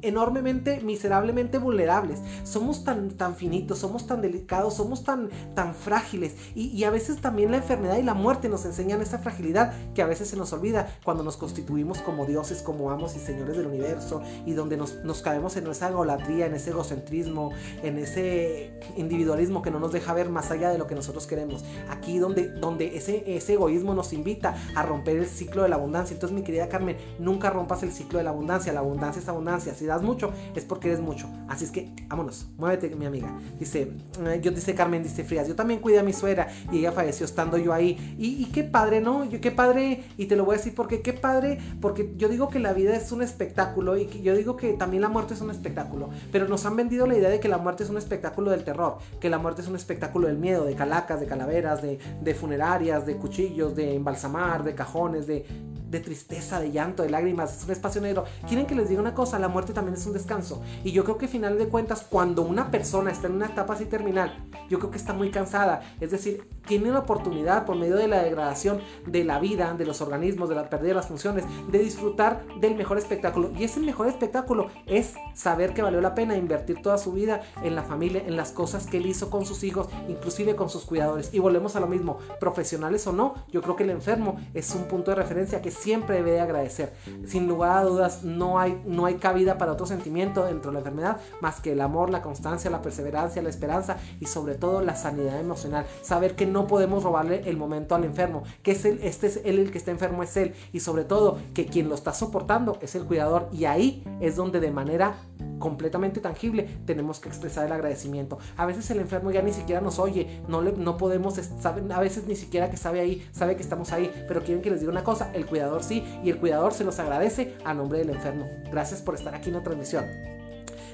[SPEAKER 1] enormemente, miserablemente vulnerables, somos tan, tan finitos, somos tan delicados, somos tan, tan frágiles y, a veces también la enfermedad y la muerte nos enseñan esa fragilidad que a veces se nos olvida cuando nos constituimos como dioses, como amos y señores del universo y donde nos, nos caemos en esa egolatría, en ese egocentrismo, en ese individualismo que no nos deja ver más allá de lo que nosotros queremos. Aquí donde, donde ese, ese egoísmo nos invita a romper el ciclo de la abundancia. Entonces, mi querida Carmen, nunca rompas el ciclo de la abundancia. La abundancia es abundancia. Si das mucho, es porque eres mucho. Así es que, vámonos, muévete, mi amiga. Dice, eh, yo dice Carmen, dice Frías, yo también cuidé a mi suegra y ella falleció estando yo ahí. Y, qué padre, ¿no? Yo, qué padre, y te lo voy a decir porque qué padre, porque yo digo que la vida es un espectáculo y yo digo que también la muerte es un espectáculo. Pero nos han vendido la idea de que la muerte es un espectáculo del terror, que la muerte es un espectáculo del miedo, de calacas, de calaveras, de, de funerarias, de cuchillos, de embalsamar, de cajones, de de tristeza, de llanto, de lágrimas, es un espacio negro. Quieren que les diga una cosa, la muerte también es un descanso. Y yo creo que al final de cuentas, cuando una persona está en una etapa así terminal, yo creo que está muy cansada. Es decir, tiene la oportunidad por medio de la degradación de la vida, de los organismos, de la pérdida de las funciones, de disfrutar del mejor espectáculo. Y ese mejor espectáculo es saber que valió la pena invertir toda su vida en la familia, en las cosas que él hizo con sus hijos, inclusive con sus cuidadores. Y volvemos a lo mismo, profesionales o no, yo creo que el enfermo es un punto de referencia que siempre debe de agradecer. Sin lugar a dudas, no hay, no hay cabida para otro sentimiento dentro de la enfermedad más que el amor, la constancia, la perseverancia, la esperanza y sobre todo la sanidad emocional. Saber que no podemos robarle el momento al enfermo, que es este es él el que está enfermo, es él. Y sobre todo que quien lo está soportando es el cuidador. Y ahí es donde de manera completamente tangible, tenemos que expresar el agradecimiento. A veces el enfermo ya ni siquiera nos oye, no, le, no podemos, a veces ni siquiera que sabe ahí, sabe que estamos ahí, pero quieren que les diga una cosa, el cuidador sí, y el cuidador se los agradece a nombre del enfermo. Gracias por estar aquí en la transmisión.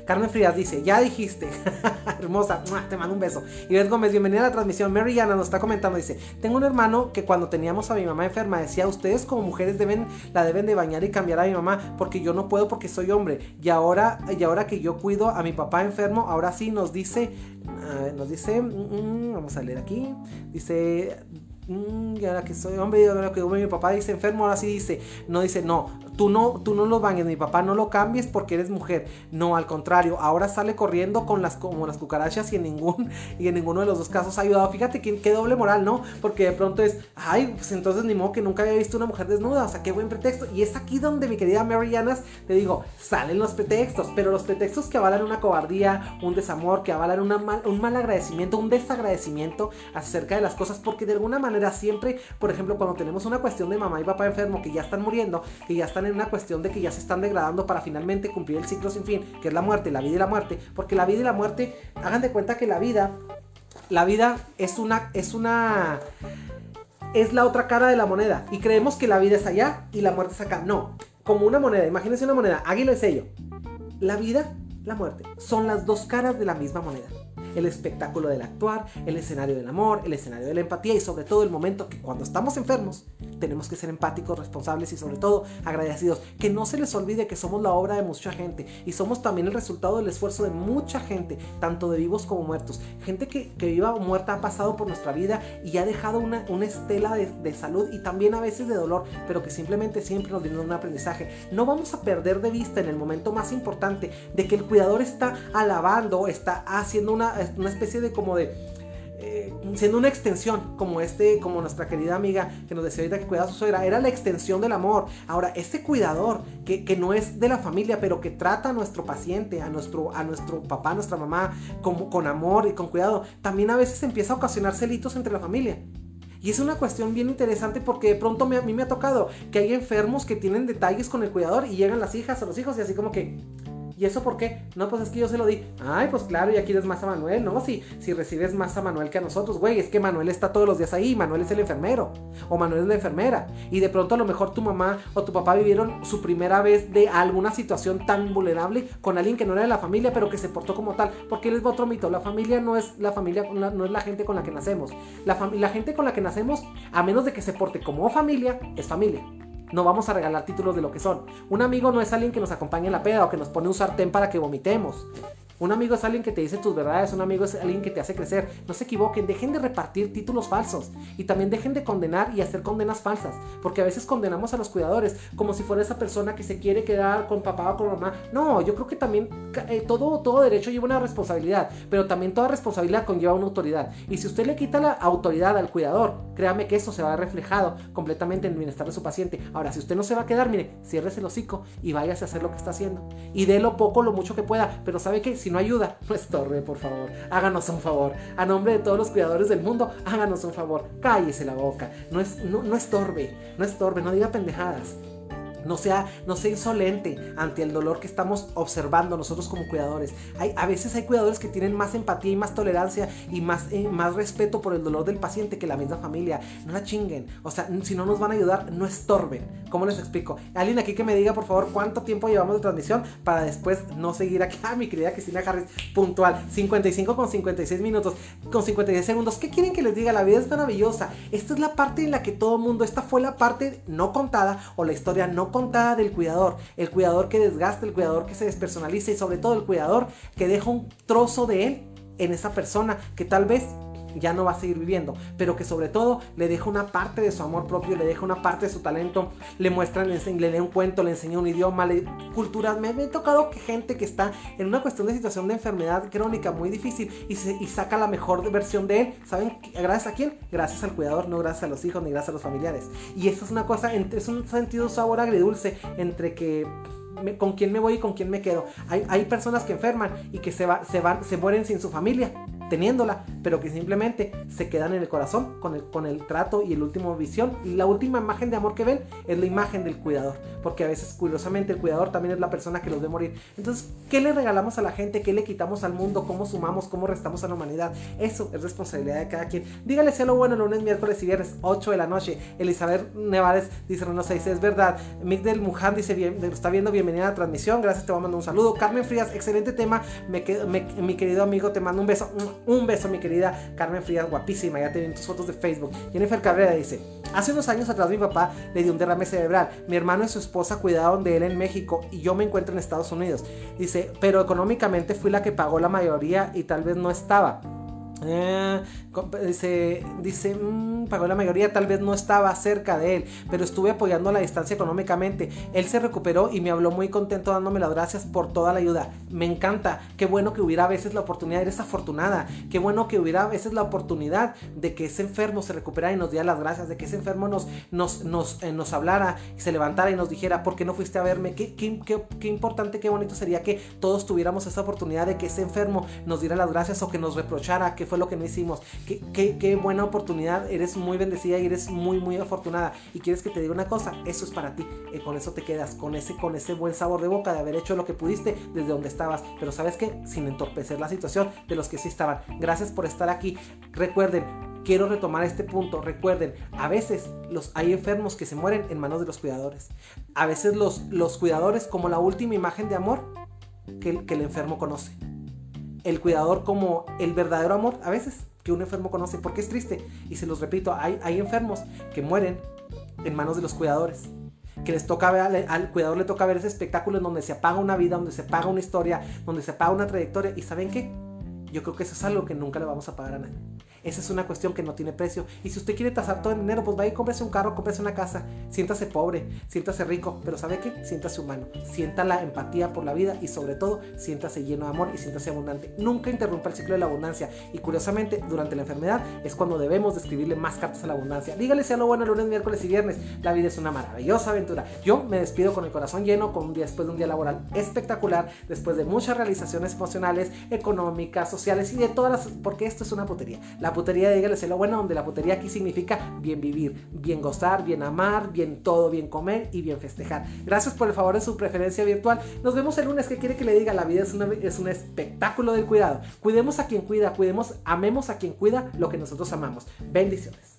[SPEAKER 1] Carmen Frías dice, ya dijiste, hermosa, te mando un beso. Ves Gómez, bienvenida a la transmisión. Mary Ana nos está comentando, dice, tengo un hermano que cuando teníamos a mi mamá enferma decía, ustedes como mujeres deben, la deben de bañar y cambiar a mi mamá porque yo no puedo porque soy hombre. Y ahora, y ahora que yo cuido a mi papá enfermo, ahora sí nos dice, nos dice, mm, mm, vamos a leer aquí, dice... Mm, y ahora que soy hombre, y ahora que mi papá dice enfermo, ahora sí dice, no dice, no, tú no, tú no lo bañes, mi papá no lo cambies porque eres mujer. No, al contrario, ahora sale corriendo con las, como las cucarachas y en, ningún, y en ninguno de los dos casos ha ayudado. Fíjate qué doble moral, ¿no? Porque de pronto es, ay, pues entonces ni modo que nunca había visto una mujer desnuda, o sea, qué buen pretexto. Y es aquí donde mi querida Mary te digo, salen los pretextos, pero los pretextos que avalan una cobardía, un desamor, que avalan un mal agradecimiento, un desagradecimiento acerca de las cosas, porque de alguna manera siempre, por ejemplo, cuando tenemos una cuestión de mamá y papá enfermo que ya están muriendo, que ya están en una cuestión de que ya se están degradando para finalmente cumplir el ciclo sin fin, que es la muerte, la vida y la muerte, porque la vida y la muerte, hagan de cuenta que la vida, la vida es una, es una, es la otra cara de la moneda y creemos que la vida es allá y la muerte es acá. No, como una moneda, imagínense una moneda, águila y sello. La vida, la muerte, son las dos caras de la misma moneda el espectáculo del actuar, el escenario del amor, el escenario de la empatía y sobre todo el momento que cuando estamos enfermos tenemos que ser empáticos, responsables y sobre todo agradecidos. Que no se les olvide que somos la obra de mucha gente y somos también el resultado del esfuerzo de mucha gente, tanto de vivos como muertos. Gente que, viva o muerta ha pasado por nuestra vida y ha dejado una, una estela de, salud y también a veces de dolor, pero que simplemente siempre nos viene un aprendizaje. No vamos a perder de vista en el momento más importante de que el cuidador está alabando, está haciendo una, una especie de como de eh, siendo una extensión, como este, como nuestra querida amiga que nos decía ahorita que cuidaba a su suegra, era la extensión del amor. Ahora, este cuidador que, que, no es de la familia, pero que trata a nuestro paciente, a nuestro, a nuestro papá, a nuestra mamá, con, con amor y con cuidado, también a veces empieza a ocasionar celitos entre la familia. Y es una cuestión bien interesante porque de pronto a mí me ha tocado que hay enfermos que tienen detalles con el cuidador y llegan las hijas o los hijos y así como que, ¿Y eso por qué? No, pues es que yo se lo di. Ay, pues claro, y aquí quieres más a Manuel. No, si, si recibes más a Manuel que a nosotros, güey, es que Manuel está todos los días ahí. Manuel es el enfermero. O Manuel es la enfermera. Y de pronto a lo mejor tu mamá o tu papá vivieron su primera vez de alguna situación tan vulnerable con alguien que no era de la familia, pero que se portó como tal. Porque les va otro mito. La familia no es la familia, no es la gente con la que nacemos. La, la gente con la que nacemos, a menos de que se porte como familia, es familia. No vamos a regalar títulos de lo que son. Un amigo no es alguien que nos acompañe en la peda o que nos pone un sartén para que vomitemos. Un amigo es alguien que te dice tus verdades, un amigo es alguien que te hace crecer. No se equivoquen, dejen de repartir títulos falsos y también dejen de condenar y hacer condenas falsas, porque a veces condenamos a los cuidadores como si fuera esa persona que se quiere quedar con papá o con mamá. No, yo creo que también eh, todo, todo derecho lleva una responsabilidad, pero también toda responsabilidad conlleva una autoridad. Y si usted le quita la autoridad al cuidador, créame que eso se va a reflejado completamente en el bienestar de su paciente. Ahora, si usted no se va a quedar, mire, ciérrese el hocico y váyase a hacer lo que está haciendo. Y dé lo poco, lo mucho que pueda, pero sabe que si no ayuda, no estorbe, por favor. Háganos un favor. A nombre de todos los cuidadores del mundo, háganos un favor. Cállese la boca. No, es, no, no estorbe, no estorbe, no diga pendejadas. No sea, no sea insolente ante el dolor que estamos observando nosotros como cuidadores. Hay, a veces hay cuidadores que tienen más empatía y más tolerancia y más, eh, más respeto por el dolor del paciente que la misma familia. No la chinguen. O sea, si no nos van a ayudar, no estorben. ¿Cómo les explico? Alguien aquí que me diga, por favor, cuánto tiempo llevamos de transmisión para después no seguir aquí. Ah, mi querida Cristina Harris, puntual. 55 con 56 minutos, con 56 segundos. ¿Qué quieren que les diga? La vida es maravillosa. Esta es la parte en la que todo mundo, esta fue la parte no contada o la historia no contada del cuidador. El cuidador que desgasta, el cuidador que se despersonaliza y sobre todo el cuidador que deja un trozo de él en esa persona que tal vez ya no va a seguir viviendo, pero que sobre todo le deja una parte de su amor propio, le deja una parte de su talento, le muestran, le, le lee un cuento, le enseña un idioma, le, culturas. Me, he tocado que gente que está en una cuestión de situación de enfermedad crónica muy difícil y, saca la mejor versión de él. ¿Saben? ¿Gracias a quién? Gracias al cuidador, no gracias a los hijos ni gracias a los familiares. Y eso es una cosa, es un sentido sabor agridulce entre que con quién me voy y con quién me quedo. Hay, hay personas que enferman y que se, va, se, van, se mueren sin su familia teniéndola, pero que simplemente se quedan en el corazón con el, con el trato y el último visión. Y la última imagen de amor que ven es la imagen del cuidador, porque a veces curiosamente el cuidador también es la persona que los ve morir. Entonces, ¿qué le regalamos a la gente? ¿Qué le quitamos al mundo? ¿Cómo sumamos? ¿Cómo restamos a la humanidad? Eso es responsabilidad de cada quien. Dígale sea lo bueno lunes, miércoles y viernes, 8 de la noche. Elizabeth Nevares dice, no sé, dice, es verdad. Miguel Muján dice, bien, está viendo, bienvenida a la transmisión. Gracias, te voy a mandar un saludo. Carmen Frías, excelente tema. Me, mi querido amigo, te mando un beso. Un beso, mi querida Carmen Frías, guapísima. Ya te vi en tus fotos de Facebook. Jennifer Cabrera dice: Hace unos años atrás mi papá le dio un derrame cerebral. Mi hermano y su esposa cuidaron de él en México y yo me encuentro en Estados Unidos. Dice: Pero económicamente fui la que pagó la mayoría y tal vez no estaba. Eh, dice, dice mm, pagó la mayoría, tal vez no estaba cerca de él, pero estuve apoyando a la distancia económicamente. Él se recuperó y me habló muy contento dándome las gracias por toda la ayuda. Me encanta, qué bueno que hubiera a veces la oportunidad, eres afortunada, qué bueno que hubiera a veces la oportunidad de que ese enfermo se recuperara y nos diera las gracias, de que ese enfermo nos, nos, nos, eh, nos hablara se levantara y nos dijera, ¿por qué no fuiste a verme? Qué, qué, qué, qué importante, qué bonito sería que todos tuviéramos esa oportunidad de que ese enfermo nos diera las gracias o que nos reprochara, que fue lo que no hicimos. Qué, qué, qué, buena oportunidad, eres muy bendecida y eres muy, muy afortunada. Y quieres que te diga una cosa, eso es para ti. Y con eso te quedas, con ese, con ese buen sabor de boca de haber hecho lo que pudiste desde donde estabas. Pero sabes que sin entorpecer la situación de los que sí estaban. Gracias por estar aquí. Recuerden, quiero retomar este punto. Recuerden, a veces los, hay enfermos que se mueren en manos de los cuidadores. A veces los, los cuidadores como la última imagen de amor que, que el enfermo conoce el cuidador como el verdadero amor a veces que un enfermo conoce, porque es triste. Y se los repito, hay, hay enfermos que mueren en manos de los cuidadores. Que les toca ver, al, cuidador le toca ver ese espectáculo en donde se apaga una vida, donde se apaga una historia, donde se apaga una trayectoria. ¿Y saben qué? Yo creo que eso es algo que nunca le vamos a pagar a nadie. Esa es una cuestión que no tiene precio. Y si usted quiere tasar todo el dinero, pues vaya y cómprese un carro, cómprese una casa. Siéntase pobre, siéntase rico, pero ¿sabe qué? Siéntase humano. Sienta la empatía por la vida y sobre todo, siéntase lleno de amor y siéntase abundante. Nunca interrumpa el ciclo de la abundancia. Y curiosamente, durante la enfermedad es cuando debemos de escribirle más cartas a la abundancia. Dígale sea lo bueno lunes, miércoles y viernes. La vida es una maravillosa aventura. Yo me despido con el corazón lleno, con un día después de un día laboral espectacular, después de muchas realizaciones emocionales, económicas, sociales y de todas las... porque esto es una putería. Putería, dígale, lo bueno, donde la putería aquí significa bien vivir, bien gozar, bien amar, bien todo, bien comer y bien festejar. Gracias por el favor de su preferencia virtual. Nos vemos el lunes. que quiere que le diga? La vida es, es un espectáculo del cuidado. Cuidemos a quien cuida, cuidemos, amemos a quien cuida lo que nosotros amamos. Bendiciones.